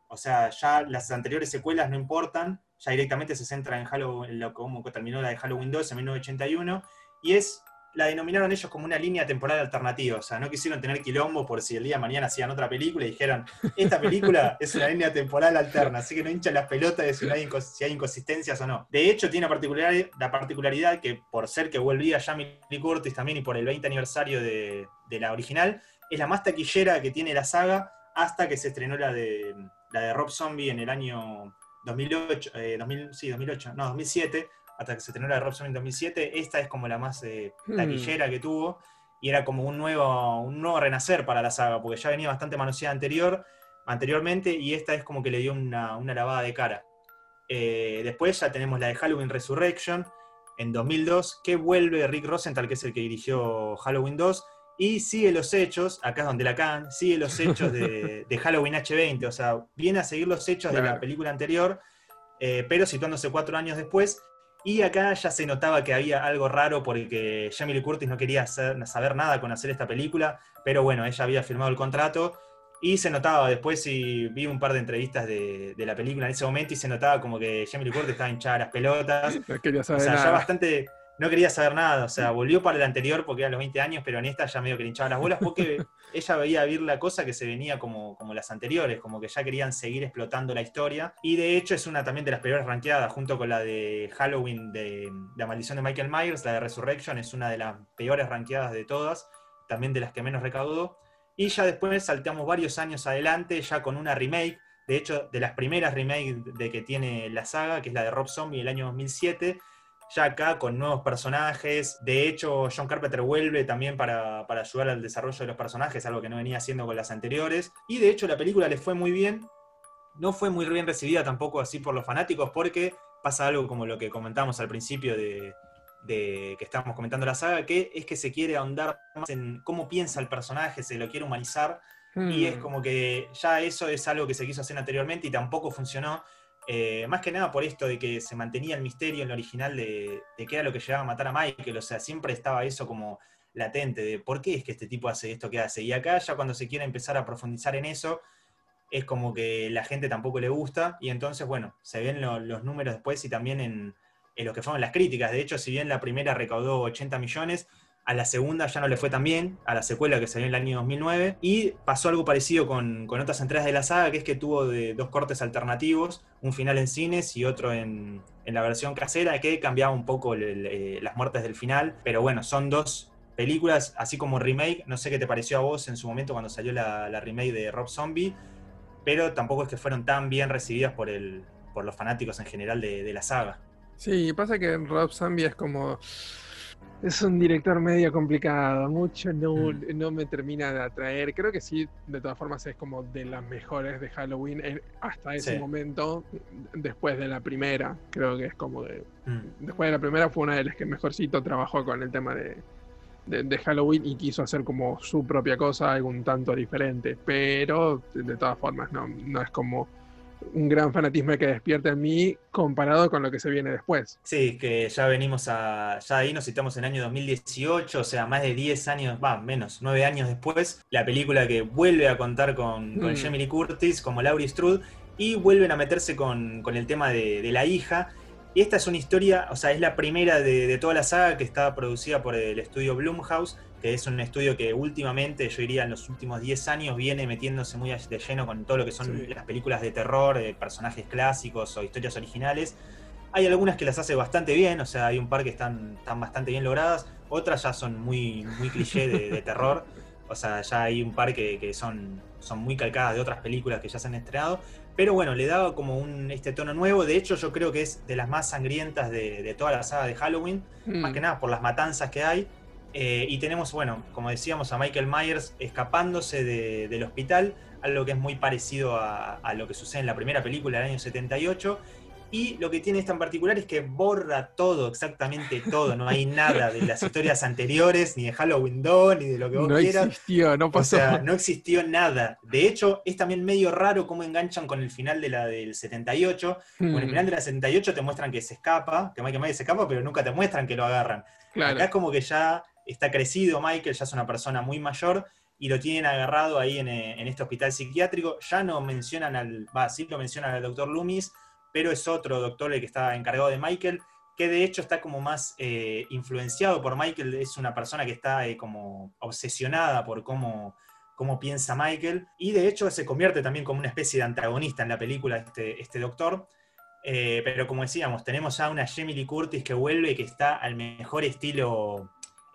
O sea, ya las anteriores secuelas no importan, ya directamente se centra en Halloween, en lo, cómo terminó la de Halloween 2 en 1981, y es la denominaron ellos como una línea temporal alternativa. O sea, no quisieron tener quilombo por si el día de mañana hacían otra película y dijeron, esta película es una línea temporal alterna, así que no hinchan las pelotas de si, hay, inconsistencias o no. De hecho, tiene la particularidad, la particularidad que por ser que volvía Jamie Lee Curtis también y por el 20 aniversario de, la original, es la más taquillera que tiene la saga hasta que se estrenó la de, la de Rob Zombie en el año 2008, eh, sí, 2008, no, 2007, hasta que se estrenó la de Rob Zombie en 2007. Esta es como la más eh, hmm. taquillera que tuvo y era como un nuevo, un nuevo renacer para la saga, porque ya venía bastante manoseada anterior, anteriormente y esta es como que le dio una, lavada de cara. Eh, después ya tenemos la de Halloween Resurrection en 2002, que vuelve Rick Rosenthal, que es el que dirigió Halloween 2, y sigue los hechos, acá es donde la can, sigue los hechos de, Halloween H20, o sea, viene a seguir los hechos de la película anterior, eh, pero situándose cuatro años después, y acá ya se notaba que había algo raro porque Jamie Lee Curtis no quería saber nada con hacer esta película, pero bueno, ella había firmado el contrato y se notaba después, y vi un par de entrevistas de, la película en ese momento y se notaba como que Jamie Lee Curtis estaba hinchada las pelotas. No quería saber o sea, ya bastante, no quería saber nada, o sea, volvió para el anterior porque era los 20 años, pero en esta ya medio que le hinchaba las bolas porque ella veía vivir la cosa que se venía como, como las anteriores, como que ya querían seguir explotando la historia. Y de hecho es una también de las peores ranqueadas, junto con la de Halloween de, La maldición de Michael Myers, la de Resurrection, es una de las peores ranqueadas de todas, también de las que menos recaudó. Y ya después salteamos varios años adelante, ya con una remake, de hecho, de las primeras remakes de que tiene la saga, que es la de Rob Zombie el año 2007, ya acá con nuevos personajes. De hecho, John Carpenter vuelve también para, ayudar al desarrollo de los personajes, algo que no venía haciendo con las anteriores. Y de hecho, la película le fue muy bien. No fue muy bien recibida tampoco así por los fanáticos, porque pasa algo como lo que comentamos al principio de, que estábamos comentando la saga, que es que se quiere ahondar más en cómo piensa el personaje, se lo quiere humanizar. Y es mm. como que ya eso es algo que se quiso hacer anteriormente y tampoco funcionó. Eh, más que nada por esto de que se mantenía el misterio en lo original de, qué era lo que llegaba a matar a Michael, o sea, siempre estaba eso como latente de por qué es que este tipo hace esto que hace. Y acá ya cuando se quiere empezar a profundizar en eso, es como que la gente tampoco le gusta y entonces, bueno, se ven los números después y también en, en lo que fueron las críticas. De hecho, si bien la primera recaudó 80 millones, a la segunda ya no le fue tan bien, a la secuela que salió en el año 2009, y pasó algo parecido con, otras entregas de la saga, que es que tuvo de dos cortes alternativos, un final en cines y otro en, la versión casera, que cambiaba un poco eh, las muertes del final, pero bueno, son dos películas, así como remake, no sé qué te pareció a vos en su momento cuando salió la, remake de Rob Zombie, pero tampoco es que fueron tan bien recibidas por, el, por los fanáticos en general de, de la saga. Sí, pasa que Rob Zombie es como es un director medio complicado, mucho no, mm. no me termina de atraer. Creo que sí, de todas formas es como de las mejores de Halloween eh, hasta ese momento, después de la primera. Creo que es como de... Mm. Después de la primera fue una de las que mejorcito trabajó con el tema de, de, Halloween y quiso hacer como su propia cosa, algún tanto diferente. Pero de todas formas no, no es como un gran fanatismo que despierta en mí comparado con lo que se viene después. Sí, que ya venimos a, ya ahí nos citamos en el año 2018, o sea, más de 10 años, va, menos, 9 años después, la película que vuelve a contar con, con mm. Jamie Lee Curtis como Laurie Strode y vuelven a meterse con, el tema de, la hija. Y esta es una historia, o sea, es la primera de, de toda la saga que está producida por el estudio Blumhouse que es un estudio que últimamente, yo diría en los últimos 10 años, viene metiéndose muy de lleno con todo lo que son las películas de terror, de personajes clásicos o historias originales. Hay algunas que las hace bastante bien, o sea, hay un par que están, están bastante bien logradas, otras ya son muy, muy cliché de, terror, o sea, ya hay un par que, son, son muy calcadas de otras películas que ya se han estrenado, pero bueno, le daba como un este tono nuevo, de hecho yo creo que es de las más sangrientas de, toda la saga de Halloween, más mm. que nada por las matanzas que hay, eh, y tenemos, bueno, como decíamos, a Michael Myers escapándose del hospital, algo que es muy parecido a, lo que sucede en la primera película del año 78. Y lo que tiene esta en particular es que borra todo, exactamente todo. No hay nada de las historias anteriores, ni de Halloween 2, ni de lo que vos quieras. No existió, no pasó. O sea, no existió nada. De hecho, es también medio raro cómo enganchan con el final de la del 78. Con el hmm. final de la 78 te muestran que se escapa, que Michael Myers se escapa, pero nunca te muestran que lo agarran. Acá es como que ya está crecido Michael, ya es una persona muy mayor y lo tienen agarrado ahí eh, en, este hospital psiquiátrico. Ya no mencionan al, va, sí lo mencionan al doctor Loomis, pero es otro doctor el que está encargado de Michael, que de hecho está como más eh, influenciado por Michael, es una persona que está eh, como obsesionada por cómo, cómo piensa Michael, y de hecho se convierte también como una especie de antagonista en la película este, este doctor. pero como decíamos, tenemos ya una Jamie Lee Curtis que vuelve, que está al mejor estilo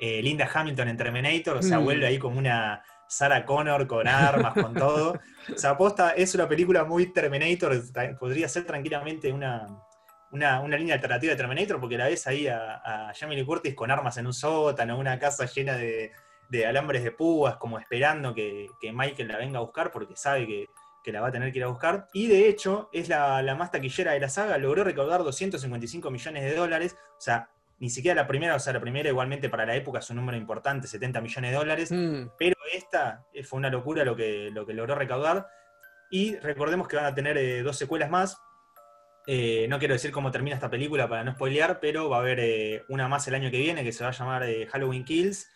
eh, Linda Hamilton en Terminator, o sea, mm. vuelve ahí como una Sarah Connor con armas, con todo. O sea, aposta, es una película muy Terminator, podría ser tranquilamente una, una, línea alternativa de Terminator, porque la ves ahí a, a Jamie Lee Curtis con armas en un sótano, una casa llena de, alambres de púas, como esperando que, Michael la venga a buscar, porque sabe que, la va a tener que ir a buscar. Y de hecho, es la, la, más taquillera de la saga, logró recaudar 255 millones de dólares. O sea, ni siquiera la primera, o sea, la primera igualmente para la época es un número importante, 70 millones de dólares, mm. pero esta eh, fue una locura lo que, lo que logró recaudar. Y recordemos que van a tener eh, dos secuelas más. Eh, no quiero decir cómo termina esta película para no spoilear, pero va a haber una más el año que viene que se va a llamar Halloween Kills.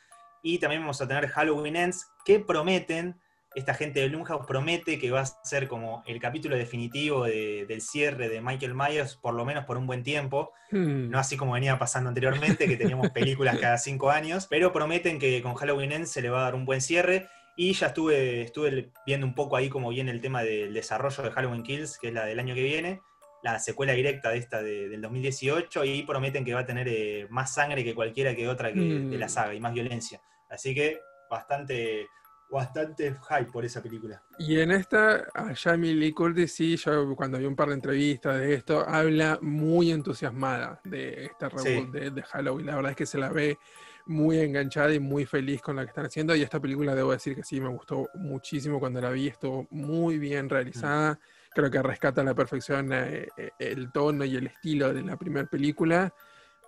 Y también vamos a tener Halloween Ends, que prometen esta gente de Blumhouse promete que va a ser como el capítulo definitivo del cierre de Michael Myers, por lo menos por un buen tiempo. Hmm. No así como venía pasando anteriormente, que teníamos películas cada cinco años, pero prometen que con Halloween End se le va a dar un buen cierre. Y ya estuve, estuve viendo un poco ahí como viene el tema del desarrollo de Halloween Kills, que es la del año que viene, la secuela directa de esta del 2018, y prometen que va a tener eh, más sangre que cualquiera que otra que, de la hmm. saga y más violencia. Así que bastante, bastante hype por esa película. Y en esta, a Jamie Lee Curtis, sí, yo cuando vi un par de entrevistas de esto, habla muy entusiasmada de esta reboot de, Halloween. La verdad es que se la ve muy enganchada y muy feliz con lo que están haciendo. Y esta película, debo decir que sí, me gustó muchísimo cuando la vi, estuvo muy bien realizada. Creo que rescata a la perfección eh, eh, el tono y el estilo de la primera película.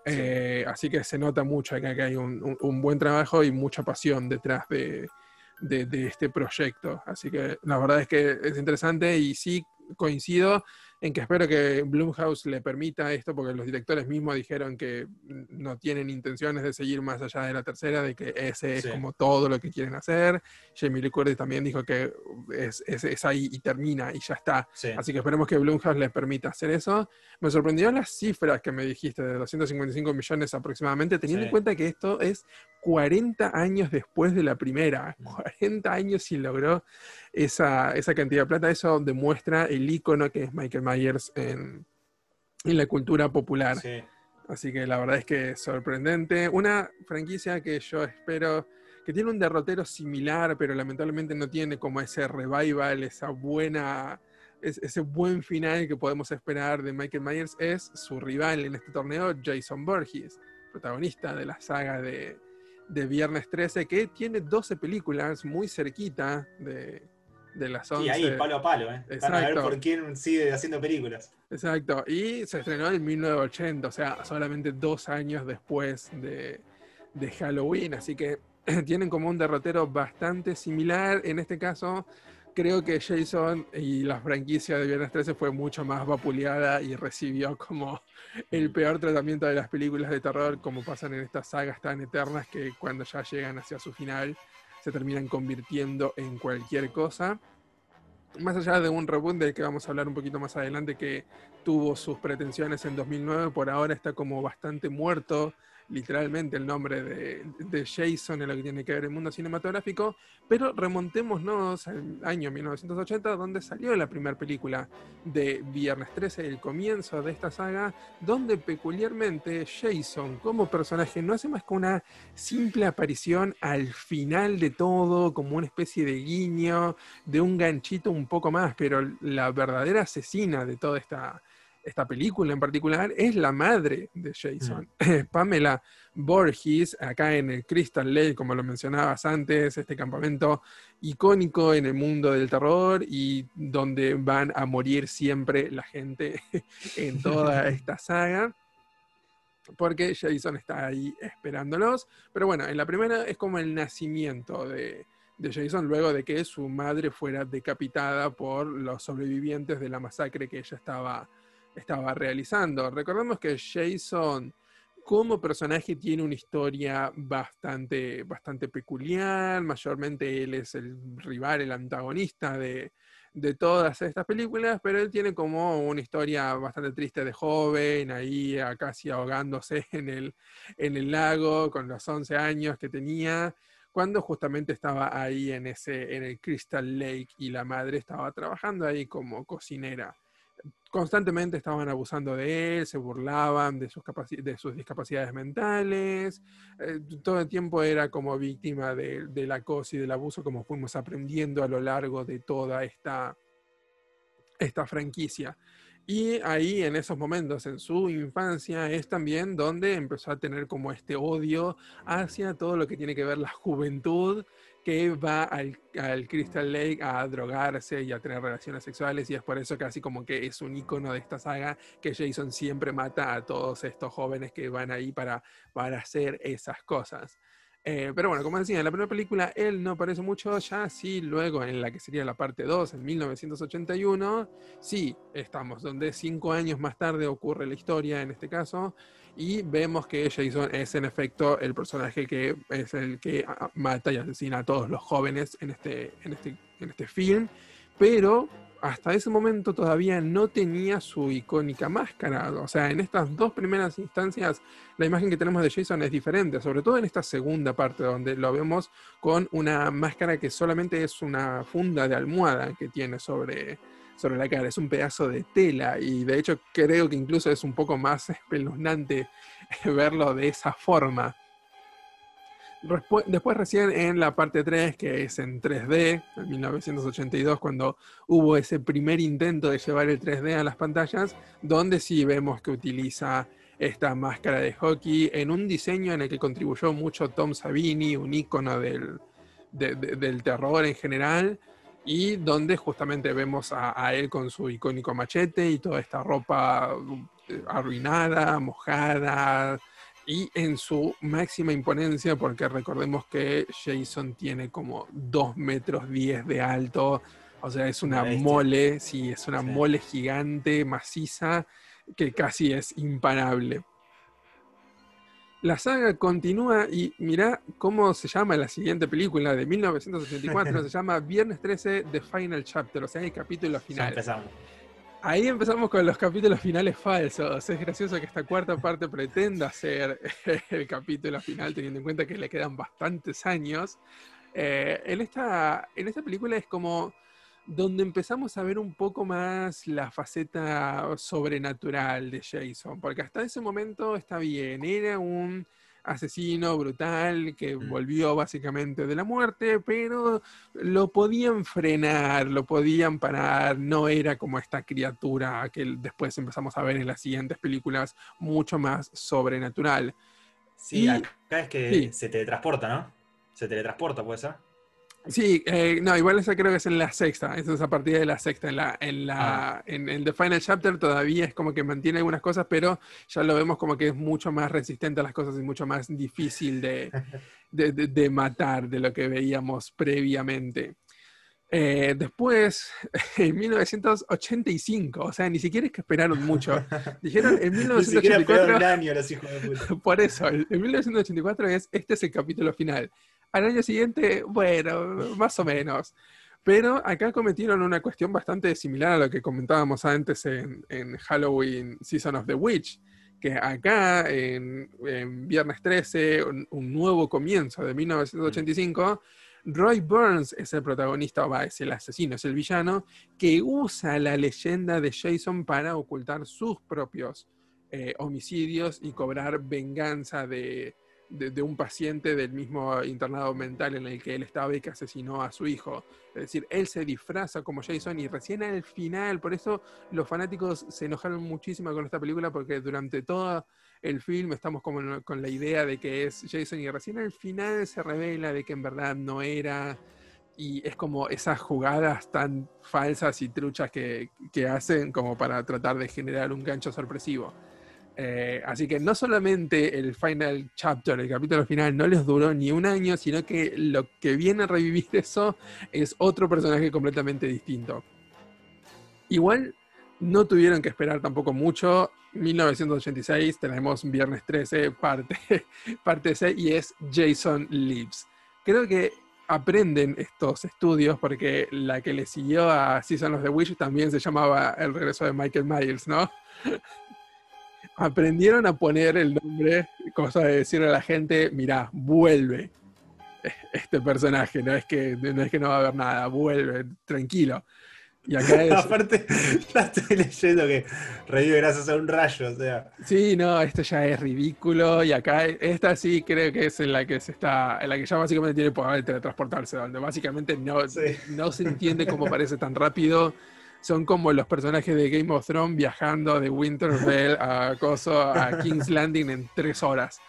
Eh, así que se nota mucho acá que hay un, buen trabajo y mucha pasión detrás de, de, este proyecto. Así que la verdad es que es interesante y sí coincido en que espero que Blumhouse le permita esto, porque los directores mismos dijeron que no tienen intenciones de seguir más allá de la tercera, de que ese es como todo lo que quieren hacer. Jamie Lee Curtis también dijo que es, es, ahí y termina y ya está. Así que esperemos que Blumhouse le permita hacer eso. Me sorprendió las cifras que me dijiste, de 255 millones aproximadamente, teniendo en cuenta que esto es 40 años después de la primera. 40 mm. años y logró esa, esa cantidad de plata. Eso demuestra el icono que es Michael Myers en, la cultura popular. Así que la verdad es que es sorprendente. Una franquicia que yo espero que tiene un derrotero similar, pero lamentablemente no tiene como ese revival, esa buena, ese buen final que podemos esperar de Michael Myers, es su rival en este torneo, Jason Borges, protagonista de la saga de, de Viernes 13, que tiene 12 películas muy cerquita de, de las 11. Y ahí, palo a palo, ¿eh? Exacto. a ver por quién sigue haciendo películas. Exacto. Y se estrenó en 1980, o sea, solamente dos años después de, de Halloween. Así que tienen como un derrotero bastante similar. En este caso, creo que Jason y la franquicia de Viernes 13 fue mucho más vapuleada y recibió como el peor tratamiento de las películas de terror, como pasan en estas sagas tan eternas que cuando ya llegan hacia su final se terminan convirtiendo en cualquier cosa. Más allá de un reboot del que vamos a hablar un poquito más adelante, que tuvo sus pretensiones en 2009, por ahora está como bastante muerto literalmente el nombre de, Jason en lo que tiene que ver el mundo cinematográfico, pero remontémonos al año 1980, donde salió la primera película de Viernes 13, el comienzo de esta saga, donde peculiarmente Jason como personaje no hace más que una simple aparición al final de todo, como una especie de guiño, de un ganchito un poco más, pero la verdadera asesina de toda esta esta película en particular es la madre de Jason, mm. Pamela Borges, acá en el Crystal Lake, como lo mencionabas antes, este campamento icónico en el mundo del terror y donde van a morir siempre la gente en toda esta saga. Porque Jason está ahí esperándolos. Pero bueno, en la primera es como el nacimiento de, de Jason luego de que su madre fuera decapitada por los sobrevivientes de la masacre que ella estaba estaba realizando. Recordemos que Jason como personaje tiene una historia bastante, bastante peculiar, mayormente él es el rival, el antagonista de, de todas estas películas, pero él tiene como una historia bastante triste de joven, ahí casi ahogándose en el, en el lago con los 11 años que tenía, cuando justamente estaba ahí en, ese, en el Crystal Lake y la madre estaba trabajando ahí como cocinera constantemente estaban abusando de él, se burlaban de sus, de sus discapacidades mentales, eh, todo el tiempo era como víctima de, del acoso y del abuso, como fuimos aprendiendo a lo largo de toda esta, esta franquicia. Y ahí en esos momentos, en su infancia, es también donde empezó a tener como este odio hacia todo lo que tiene que ver la juventud que va al, Crystal Lake a drogarse y a tener relaciones sexuales y es por eso casi como que es un icono de esta saga que Jason siempre mata a todos estos jóvenes que van ahí para, para hacer esas cosas. Eh, pero bueno, como decía, en la primera película él no aparece mucho, ya sí, luego en la que sería la parte 2, en 1981, sí, estamos donde cinco años más tarde ocurre la historia en este caso, y vemos que Jason es en efecto el personaje que es el que mata y asesina a todos los jóvenes en este, en este, en este film, pero hasta ese momento todavía no tenía su icónica máscara. O sea, en estas dos primeras instancias, la imagen que tenemos de Jason es diferente, sobre todo en esta segunda parte, donde lo vemos con una máscara que solamente es una funda de almohada que tiene sobre, sobre la cara. Es un pedazo de tela y de hecho creo que incluso es un poco más espeluznante verlo de esa forma. Después recién en la parte 3, que es en 3D, en 1982, cuando hubo ese primer intento de llevar el 3D a las pantallas, donde sí vemos que utiliza esta máscara de hockey en un diseño en el que contribuyó mucho Tom Savini, un ícono del, del terror en general, y donde justamente vemos a, a, él con su icónico machete y toda esta ropa eh, arruinada, mojada, y en su máxima imponencia, porque recordemos que Jason tiene como 2 metros 10 de alto, o sea, es una mole, sí, es una mole gigante, maciza, que casi es imparable. La saga continúa y mira cómo se llama la siguiente película de 1984, se llama Viernes 13 The Final Chapter, o sea, el capítulo final. Ahí empezamos con los capítulos finales falsos. Es gracioso que esta cuarta parte pretenda ser el capítulo final, teniendo en cuenta que le quedan bastantes años. Eh, en, esta, en esta película es como donde empezamos a ver un poco más la faceta sobrenatural de Jason, porque hasta ese momento está bien, era un asesino brutal que mm. volvió básicamente de la muerte, pero lo podían frenar, lo podían parar, no era como esta criatura que después empezamos a ver en las siguientes películas, mucho más sobrenatural. Sí, acá es que se teletransporta, ¿no? Se teletransporta, ¿puede ser? Sí, eh, no, igual esa creo que es en la sexta, esa es a partir de la sexta, en la, en la, ah. en, The Final Chapter todavía es como que mantiene algunas cosas, pero ya lo vemos como que es mucho más resistente a las cosas y mucho más difícil de, de, matar de lo que veíamos previamente. Eh, después, en 1985, o sea, ni siquiera es que esperaron mucho. Dijeron en 1984. un año los hijos de puta. Por eso, en 1984 es este es el capítulo final. Al año siguiente, bueno, más o menos. Pero acá cometieron una cuestión bastante similar a lo que comentábamos antes en, Halloween Season of the Witch, que acá en, Viernes 13, un, nuevo comienzo de 1985, Roy Burns es el protagonista, va, es el asesino, es el villano, que usa la leyenda de Jason para ocultar sus propios eh, homicidios y cobrar venganza de, de, un paciente del mismo internado mental en el que él estaba y que asesinó a su hijo. Es decir, él se disfraza como Jason y recién al final, por eso los fanáticos se enojaron muchísimo con esta película porque durante todo el film estamos como con la idea de que es Jason y recién al final se revela de que en verdad no era y es como esas jugadas tan falsas y truchas que, que hacen como para tratar de generar un gancho sorpresivo. Eh, así que no solamente el final chapter, el capítulo final, no les duró ni un año, sino que lo que viene a revivir eso es otro personaje completamente distinto. Igual no tuvieron que esperar tampoco mucho. 1986 tenemos Viernes 13, parte, parte C, y es Jason Lives. Creo que aprenden estos estudios porque la que le siguió a Season of the Witch también se llamaba El regreso de Michael Myers, ¿no? aprendieron a poner el nombre, cosa de decirle a la gente, mira, vuelve este personaje, no es que no, es que no va a haber nada, vuelve, tranquilo. Y acá es... Aparte, ya estoy leyendo que revive gracias a un rayo, o sea. Sí, no, esto ya es ridículo. Y acá, esta sí creo que es en la que se está, en la que ya básicamente tiene poder de teletransportarse, donde básicamente no, no se entiende cómo parece tan rápido son como los personajes de Game of Thrones viajando de Winterfell a, Coso, a King's Landing en tres horas.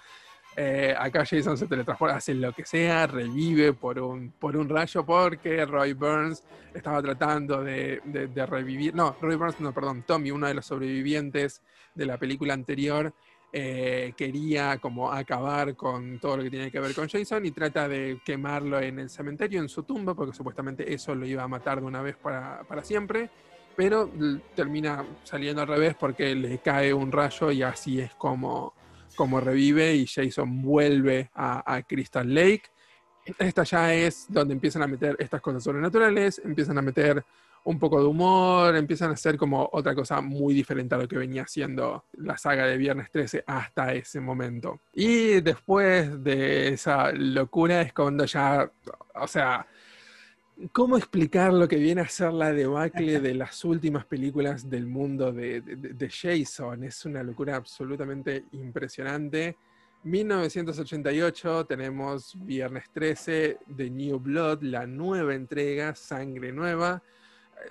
Eh, acá Jason se teletransporta, hace lo que sea, revive por un, por un rayo porque Roy Burns estaba tratando de, revivir, no, Roy Burns, no, perdón, Tommy, uno de los sobrevivientes de la película anterior, eh, quería como acabar con todo lo que tiene que ver con Jason y trata de quemarlo en el cementerio, en su tumba, porque supuestamente eso lo iba a matar de una vez para, siempre, pero termina saliendo al revés porque le cae un rayo y así es como, como revive y Jason vuelve a, a Crystal Lake. Esta ya es donde empiezan a meter estas cosas sobrenaturales, empiezan a meter un poco de humor, empiezan a ser como otra cosa muy diferente a lo que venía siendo la saga de Viernes 13 hasta ese momento. Y después de esa locura es cuando ya, o sea, ¿cómo explicar lo que viene a ser la debacle de las últimas películas del mundo de, de Jason? Es una locura absolutamente impresionante. 1988 tenemos Viernes 13 de New Blood, la nueva entrega, Sangre Nueva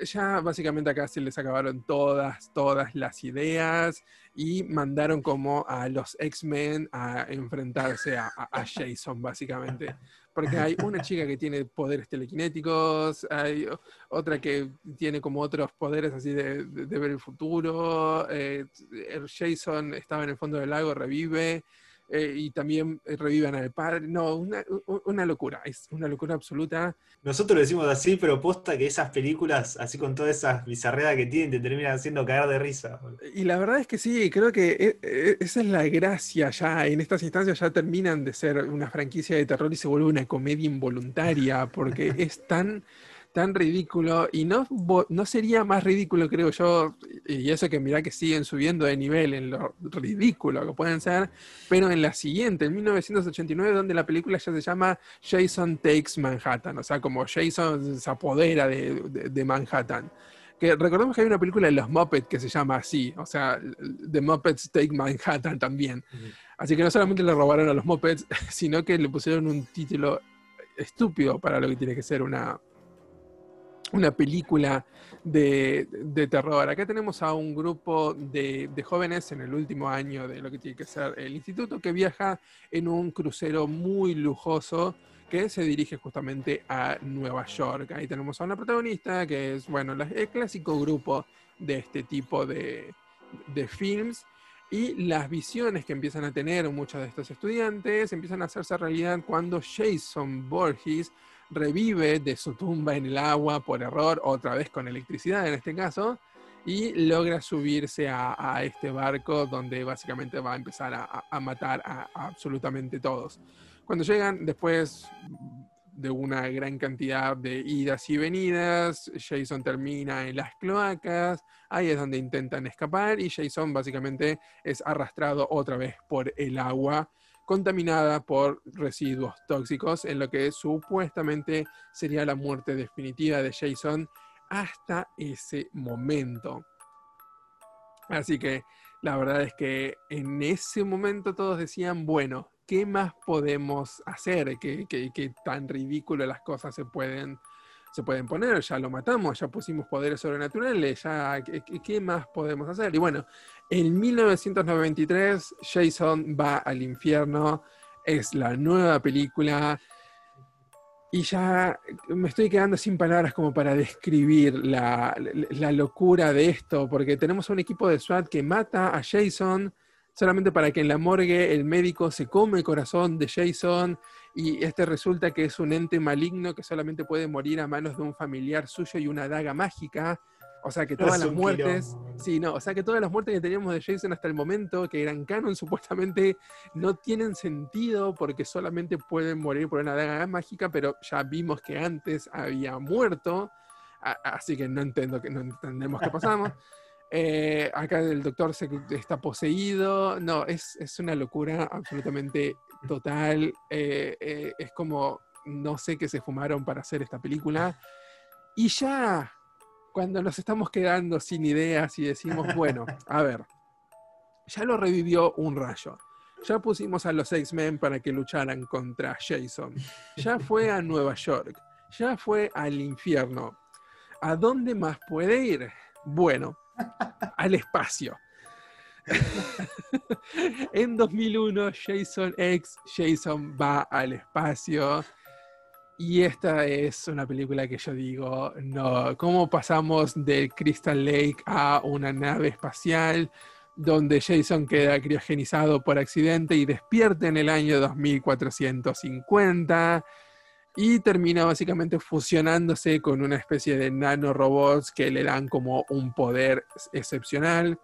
ya básicamente acá se les acabaron todas, todas las ideas y mandaron como a los X-Men a enfrentarse a, Jason, básicamente. Porque hay una chica que tiene poderes telequinéticos, hay otra que tiene como otros poderes así de, ver el futuro, eh, Jason estaba en el fondo del lago, revive. Eh, y también revivan al padre. No, una, locura, es una locura absoluta. Nosotros lo decimos así, pero posta que esas películas, así con todas esas bizarreras que tienen, te terminan haciendo caer de risa. Y la verdad es que sí, creo que e, e, esa es la gracia ya. En estas instancias ya terminan de ser una franquicia de terror y se vuelve una comedia involuntaria, porque es tan tan ridículo y no, no sería más ridículo, creo yo, y eso que mirá que siguen subiendo de nivel en lo ridículo que pueden ser, pero en la siguiente, en 1989, donde la película ya se llama Jason Takes Manhattan, o sea, como Jason se apodera de, Manhattan. Que recordemos que hay una película de los Muppets que se llama así, o sea, The Muppets Take Manhattan también. Así que no solamente le robaron a los Muppets, sino que le pusieron un título estúpido para lo que tiene que ser una, una película de, terror. Acá tenemos a un grupo de, jóvenes en el último año de lo que tiene que ser el instituto que viaja en un crucero muy lujoso que se dirige justamente a Nueva York. Ahí tenemos a una protagonista que es, bueno, el clásico grupo de este tipo de, de films y las visiones que empiezan a tener muchos de estos estudiantes empiezan a hacerse realidad cuando Jason Borges revive de su tumba en el agua por error, otra vez con electricidad en este caso, y logra subirse a, este barco donde básicamente va a empezar a, matar a, absolutamente todos. Cuando llegan, después de una gran cantidad de idas y venidas, Jason termina en las cloacas, ahí es donde intentan escapar y Jason básicamente es arrastrado otra vez por el agua contaminada por residuos tóxicos, en lo que supuestamente sería la muerte definitiva de Jason hasta ese momento. Así que la verdad es que en ese momento todos decían, bueno, ¿qué más podemos hacer? ¿Qué, tan ridículo las cosas se pueden, se pueden poner? Ya lo matamos, ya pusimos poderes sobrenaturales, ya, ¿qué, más podemos hacer? Y bueno, en 1993, Jason va al infierno, es la nueva película. Y ya me estoy quedando sin palabras como para describir la, locura de esto, porque tenemos un equipo de SWAT que mata a Jason solamente para que en la morgue el médico se come el corazón de Jason y este resulta que es un ente maligno que solamente puede morir a manos de un familiar suyo y una daga mágica. O sea que todas las muertes, sí, no, o sea que todas las muertes que teníamos de Jason hasta el momento, que eran canon, supuestamente no tienen sentido porque solamente pueden morir por una daga mágica, pero ya vimos que antes había muerto, así que no entiendo que no entendemos qué pasamos. Eh, acá el doctor se, está poseído, no, es, una locura absolutamente total. Eh, eh, es como, no sé qué se fumaron para hacer esta película. Y ya cuando nos estamos quedando sin ideas y decimos, bueno, a ver, ya lo revivió un rayo. Ya pusimos a los X-Men para que lucharan contra Jason. Ya fue a Nueva York. Ya fue al infierno. ¿A dónde más puede ir? Bueno, al espacio. en 2001, Jason X, Jason va al espacio y esta es una película que yo digo, no, ¿cómo pasamos de Crystal Lake a una nave espacial? donde Jason queda criogenizado por accidente y despierta en el año 2450 y termina básicamente fusionándose con una especie de nanorobots que le dan como un poder excepcional.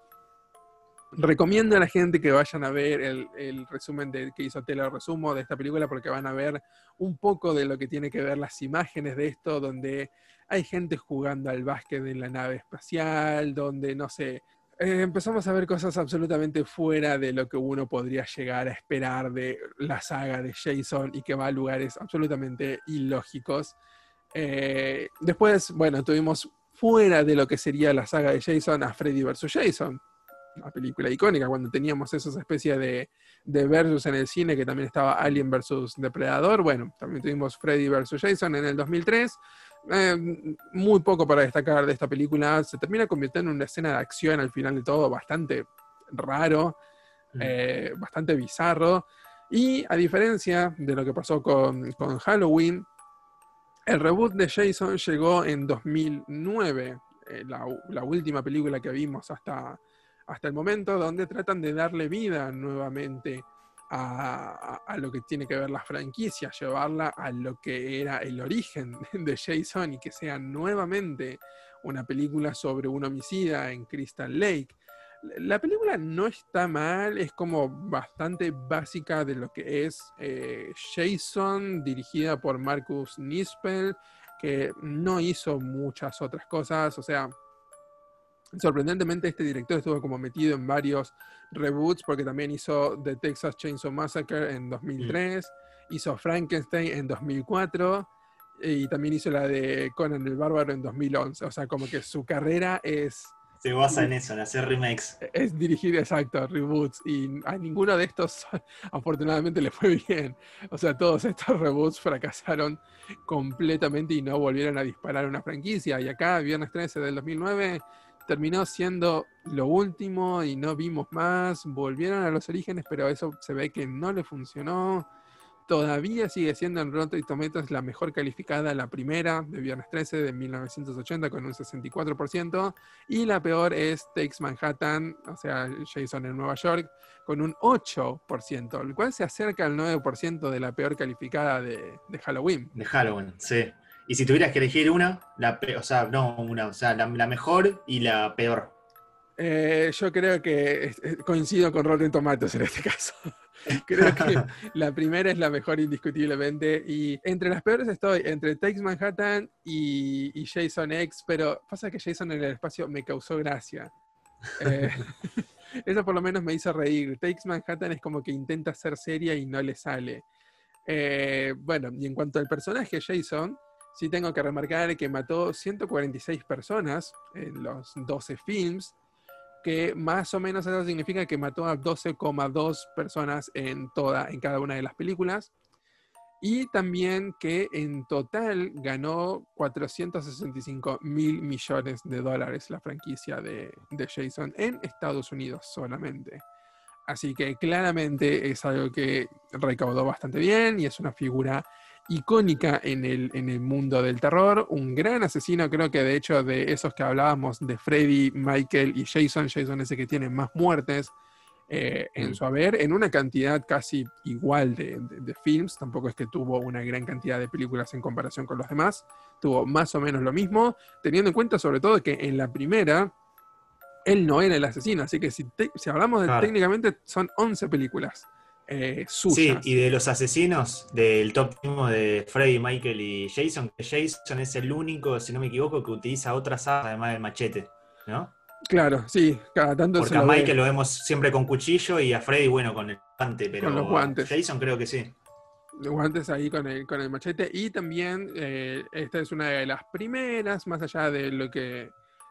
Recomiendo a la gente que vayan a ver el, resumen de, que hizo Tela Resumo de esta película porque van a ver un poco de lo que tiene que ver las imágenes de esto, donde hay gente jugando al básquet en la nave espacial, donde, no sé, eh, empezamos a ver cosas absolutamente fuera de lo que uno podría llegar a esperar de la saga de Jason y que va a lugares absolutamente ilógicos. Eh, después, bueno, tuvimos fuera de lo que sería la saga de Jason a Freddy vs. Jason, una película icónica, cuando teníamos esas especies de, de versus en el cine, que también estaba Alien vs. Depredador. Bueno, también tuvimos Freddy vs. Jason en el 2003. Eh, muy poco para destacar de esta película. Se termina convirtiendo en una escena de acción al final de todo bastante raro, mm. eh, bastante bizarro. Y a diferencia de lo que pasó con, Halloween, el reboot de Jason llegó en 2009, eh, la, última película que vimos hasta, hasta el momento, donde tratan de darle vida nuevamente a, lo que tiene que ver la franquicia, llevarla a lo que era el origen de Jason y que sea nuevamente una película sobre un homicida en Crystal Lake. La película no está mal, es como bastante básica de lo que es eh, Jason, dirigida por Marcus Nispel, que no hizo muchas otras cosas, o sea, Sorprendentemente, este director estuvo como metido en varios reboots porque también hizo The Texas Chainsaw Massacre en 2003, mm. hizo Frankenstein en 2004 y también hizo la de Conan el Bárbaro en 2011. O sea, como que su carrera es... Se basa en eso, en hacer remakes. Es dirigir, exacto, reboots. Y a ninguno de estos, afortunadamente, le fue bien. O sea, todos estos reboots fracasaron completamente y no volvieron a disparar una franquicia. Y acá, Viernes 13 del 2009 terminó siendo lo último y no vimos más. Volvieron a los orígenes, pero eso se ve que no le funcionó. Todavía sigue siendo en Rotten Tomatoes la mejor calificada, la primera de Viernes 13 de 1980 con un 64%. Y la peor es Takes Manhattan, o sea, Jason en Nueva York, con un 8%, el cual se acerca al 9% de la peor calificada de, de Halloween. De Halloween, sí. Y si tuvieras que elegir una, la o sea, no una, o sea, la, mejor y la peor. Eh, yo creo que coincido con Rotten Tomatoes en este caso. creo que la primera es la mejor indiscutiblemente. Y entre las peores estoy entre Takes Manhattan y, Jason X, pero pasa que Jason en el espacio me causó gracia. Eh, eso por lo menos me hizo reír. Takes Manhattan es como que intenta ser seria y no le sale. Eh, bueno, y en cuanto al personaje Jason, Sí tengo que remarcar que mató 146 personas en los 12 films, que más o menos eso significa que mató a 12,2 personas en, toda, en cada una de las películas. Y también que en total ganó 465 mil millones de dólares la franquicia de, de Jason en Estados Unidos solamente. Así que claramente es algo que recaudó bastante bien y es una figura icónica en el, en el mundo del terror, un gran asesino, creo que de hecho de esos que hablábamos de Freddy, Michael y Jason, Jason es el que tiene más muertes eh, en mm. su haber, en una cantidad casi igual de, de, films, tampoco es que tuvo una gran cantidad de películas en comparación con los demás, tuvo más o menos lo mismo, teniendo en cuenta sobre todo que en la primera él no era el asesino, así que si, si hablamos de técnicamente son 11 películas. Eh, sí, y de los asesinos del top de Freddy, Michael y Jason, que Jason es el único, si no me equivoco, que utiliza otras armas además del machete, ¿no? Claro, sí, cada tanto Porque a Michael lo vemos siempre con cuchillo y a Freddy, bueno, con el guante, pero con los guantes. Jason creo que sí. Los guantes ahí con el, con el machete. Y también eh, esta es una de las primeras, más allá de lo que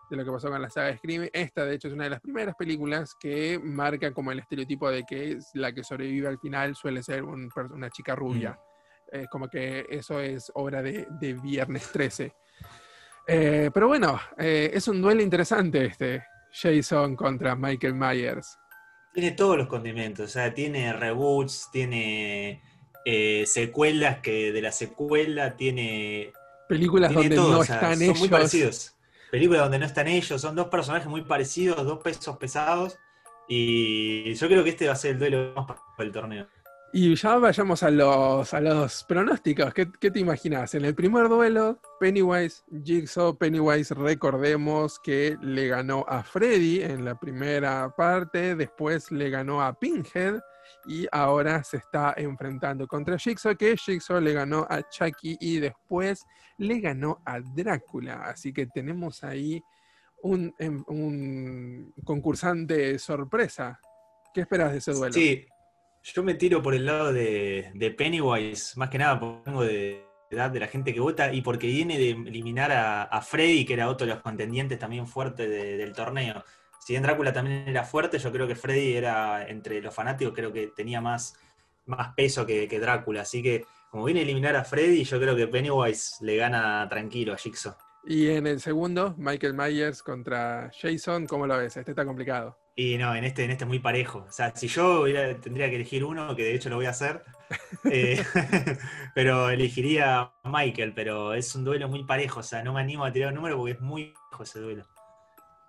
de lo que pasó con la saga de Scream. Esta, de hecho, es una de las primeras películas que marca como el estereotipo de que la que sobrevive al final suele ser una chica rubia. Es como que eso es obra de, Viernes 13. Eh, pero bueno, eh, es un duelo interesante este Jason contra Michael Myers. Tiene todos los condimentos, o sea, tiene reboots, tiene eh, secuelas que de la secuela tiene películas donde no están ellos. Muy parecidos película donde no están ellos, son dos personajes muy parecidos, dos pesos pesados, Y yo creo que este va a ser el duelo más para el torneo. Y ya vayamos a los, a los pronósticos. ¿Qué, te imaginas? En el primer duelo, Pennywise, Jigsaw, Pennywise, recordemos que le ganó a Freddy en la primera parte, después le ganó a Pinhead y ahora se está enfrentando contra Jigsaw, que Jigsaw le ganó a Chucky y después le ganó a Drácula. Así que tenemos ahí un, em, concursante sorpresa. ¿Qué esperas de ese duelo? Sí, yo me tiro por el lado de, Pennywise, más que nada por de edad de la gente que vota y porque viene de eliminar a, Freddy, que era otro de los contendientes también fuertes del torneo. Si bien Drácula también era fuerte, yo creo que Freddy era, entre los fanáticos, creo que tenía más, más peso que, Drácula. Así que, como viene a eliminar a Freddy, yo creo que Pennywise le gana tranquilo a Jigsaw. Y en el segundo, Michael Myers contra Jason, ¿cómo lo ves? Este está complicado. Y no, en este, en este es muy parejo. O sea, si yo tendría que elegir uno, que de hecho lo voy a hacer, eh, pero elegiría a Michael, pero es un duelo muy parejo. O sea, no me animo a tirar un número porque es muy parejo ese duelo.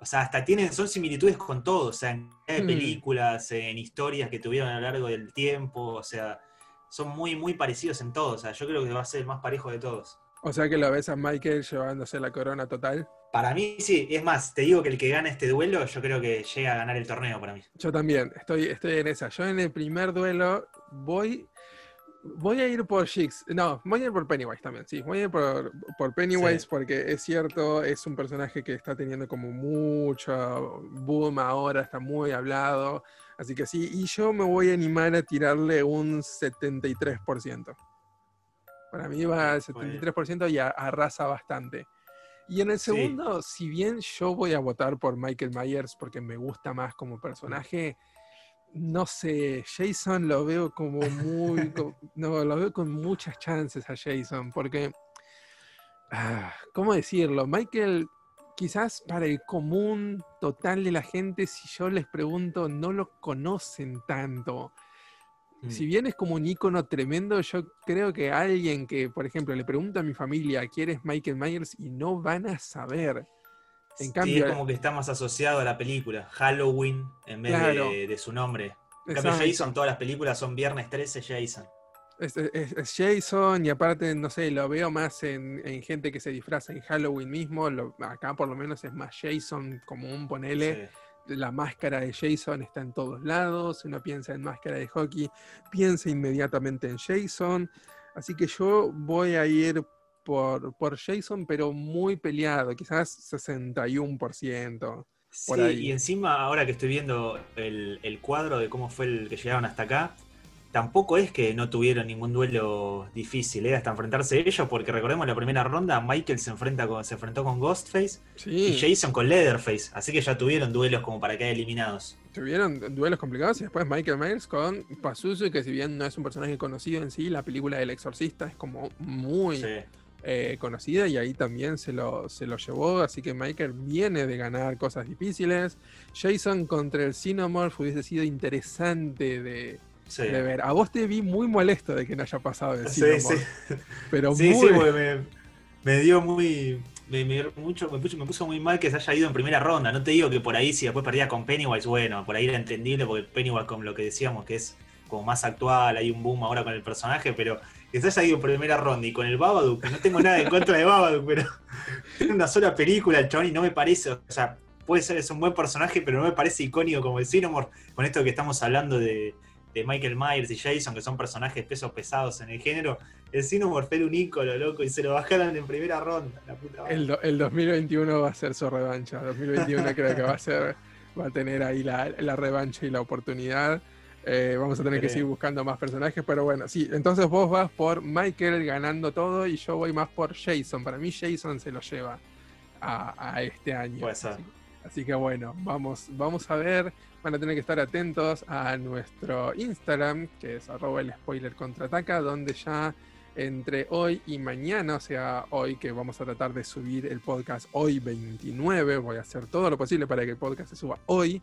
O sea, hasta tienen, son similitudes con todo, o sea, en hmm. películas, en historias que tuvieron a lo largo del tiempo, o sea, son muy, muy parecidos en todo. O sea, yo creo que va a ser el más parejo de todos. O sea que lo ves a Michael llevándose la corona total. Para mí sí, es más, te digo que el que gana este duelo, yo creo que llega a ganar el torneo para mí. Yo también, estoy, estoy en esa. Yo en el primer duelo voy, voy a ir por Shix. No, voy a ir por Pennywise también, sí. Voy a ir por, Pennywise porque es cierto, es un personaje que está teniendo como mucho boom ahora, está muy hablado. Así que sí, y yo me voy a animar a tirarle un 73%. Para mí va al 73% y arrasa bastante. Y en el segundo, si bien yo voy a votar por Michael Myers porque me gusta más como personaje, no sé, Jason lo veo como muy, no, lo veo con muchas chances a Jason, porque, ah, ¿cómo decirlo? Michael, quizás para el común total de la gente, si yo les pregunto, no lo conocen tanto. Si mm. bien es como un icono tremendo, yo creo que alguien que, por ejemplo, le pregunta a mi familia quién es Michael Myers y no van a saber. En cambio, es como que está más asociado a la película, Halloween en vez de, su nombre. En cambio, Jason, todas las películas son viernes 13 Jason. Es, Jason y aparte, no sé, lo veo más en, gente que se disfraza en Halloween mismo. acá por lo menos es más Jason como un ponele la máscara de Jason está en todos lados, uno piensa en máscara de hockey, piensa inmediatamente en Jason, así que yo voy a ir por, por Jason, pero muy peleado, quizás 61%. Sí, y encima ahora que estoy viendo el, el cuadro de cómo fue el que llegaron hasta acá, tampoco es que no tuvieron ningún duelo difícil ¿eh? hasta enfrentarse ellos, porque recordemos la primera ronda, Michael se, enfrenta con, se enfrentó con Ghostface y Jason con Leatherface, así que ya tuvieron duelos como para quedar eliminados. Tuvieron duelos complicados y después Michael Myers con Pazuzu, que si bien no es un personaje conocido en sí, la película del exorcista es como muy eh, conocida y ahí también se lo, se lo llevó, así que Michael viene de ganar cosas difíciles. Jason contra el Cinemorph hubiese sido interesante de de ver. A vos te vi muy molesto de que no haya pasado el sí, sí. Pero sí, muy... sí, me, dio muy. Me, mucho, me, puso, muy mal que se haya ido en primera ronda. No te digo que por ahí, si después perdía con Pennywise, bueno, por ahí era entendible, porque Pennywise, con lo que decíamos, que es como más actual, hay un boom ahora con el personaje, pero que se haya ido en primera ronda y con el Babadook, no tengo nada en contra de Babadook, pero es una sola película el chabón y no me parece, o sea, puede ser, es un buen personaje, pero no me parece icónico como el Cinemore, con esto que estamos hablando de, de Michael Myers y Jason, que son personajes pesos pesados en el género, el Cinomorph era un ícono, loco, y se lo bajaron en primera ronda. el, 2021 va a ser su revancha. 2021 creo que va a va a tener ahí la, revancha y la oportunidad. Eh, vamos a tener que seguir buscando más personajes, pero bueno, sí, entonces vos vas por Michael ganando todo y yo voy más por Jason. Para mí Jason se lo lleva a, este año. Puede ser. Así que bueno, vamos, vamos a ver. Van a tener que estar atentos a nuestro Instagram, que es arroba el spoiler contraataca, donde ya entre hoy y mañana, o sea, hoy que vamos a tratar de subir el podcast hoy 29, voy a hacer todo lo posible para que el podcast se suba hoy.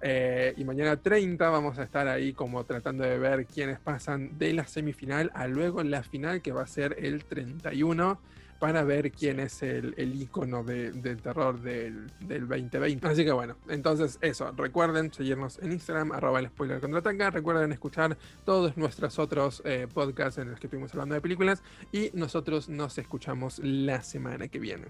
Eh, y mañana 30 vamos a estar ahí como tratando de ver quiénes pasan de la semifinal a luego la final que va a ser el 31 para ver quién es el, el icono de, terror del, del, 2020. Así que bueno, entonces eso, recuerden seguirnos en Instagram, arroba el spoiler contraataca, recuerden escuchar todos nuestros otros eh, podcasts en los que estuvimos hablando de películas y nosotros nos escuchamos la semana que viene.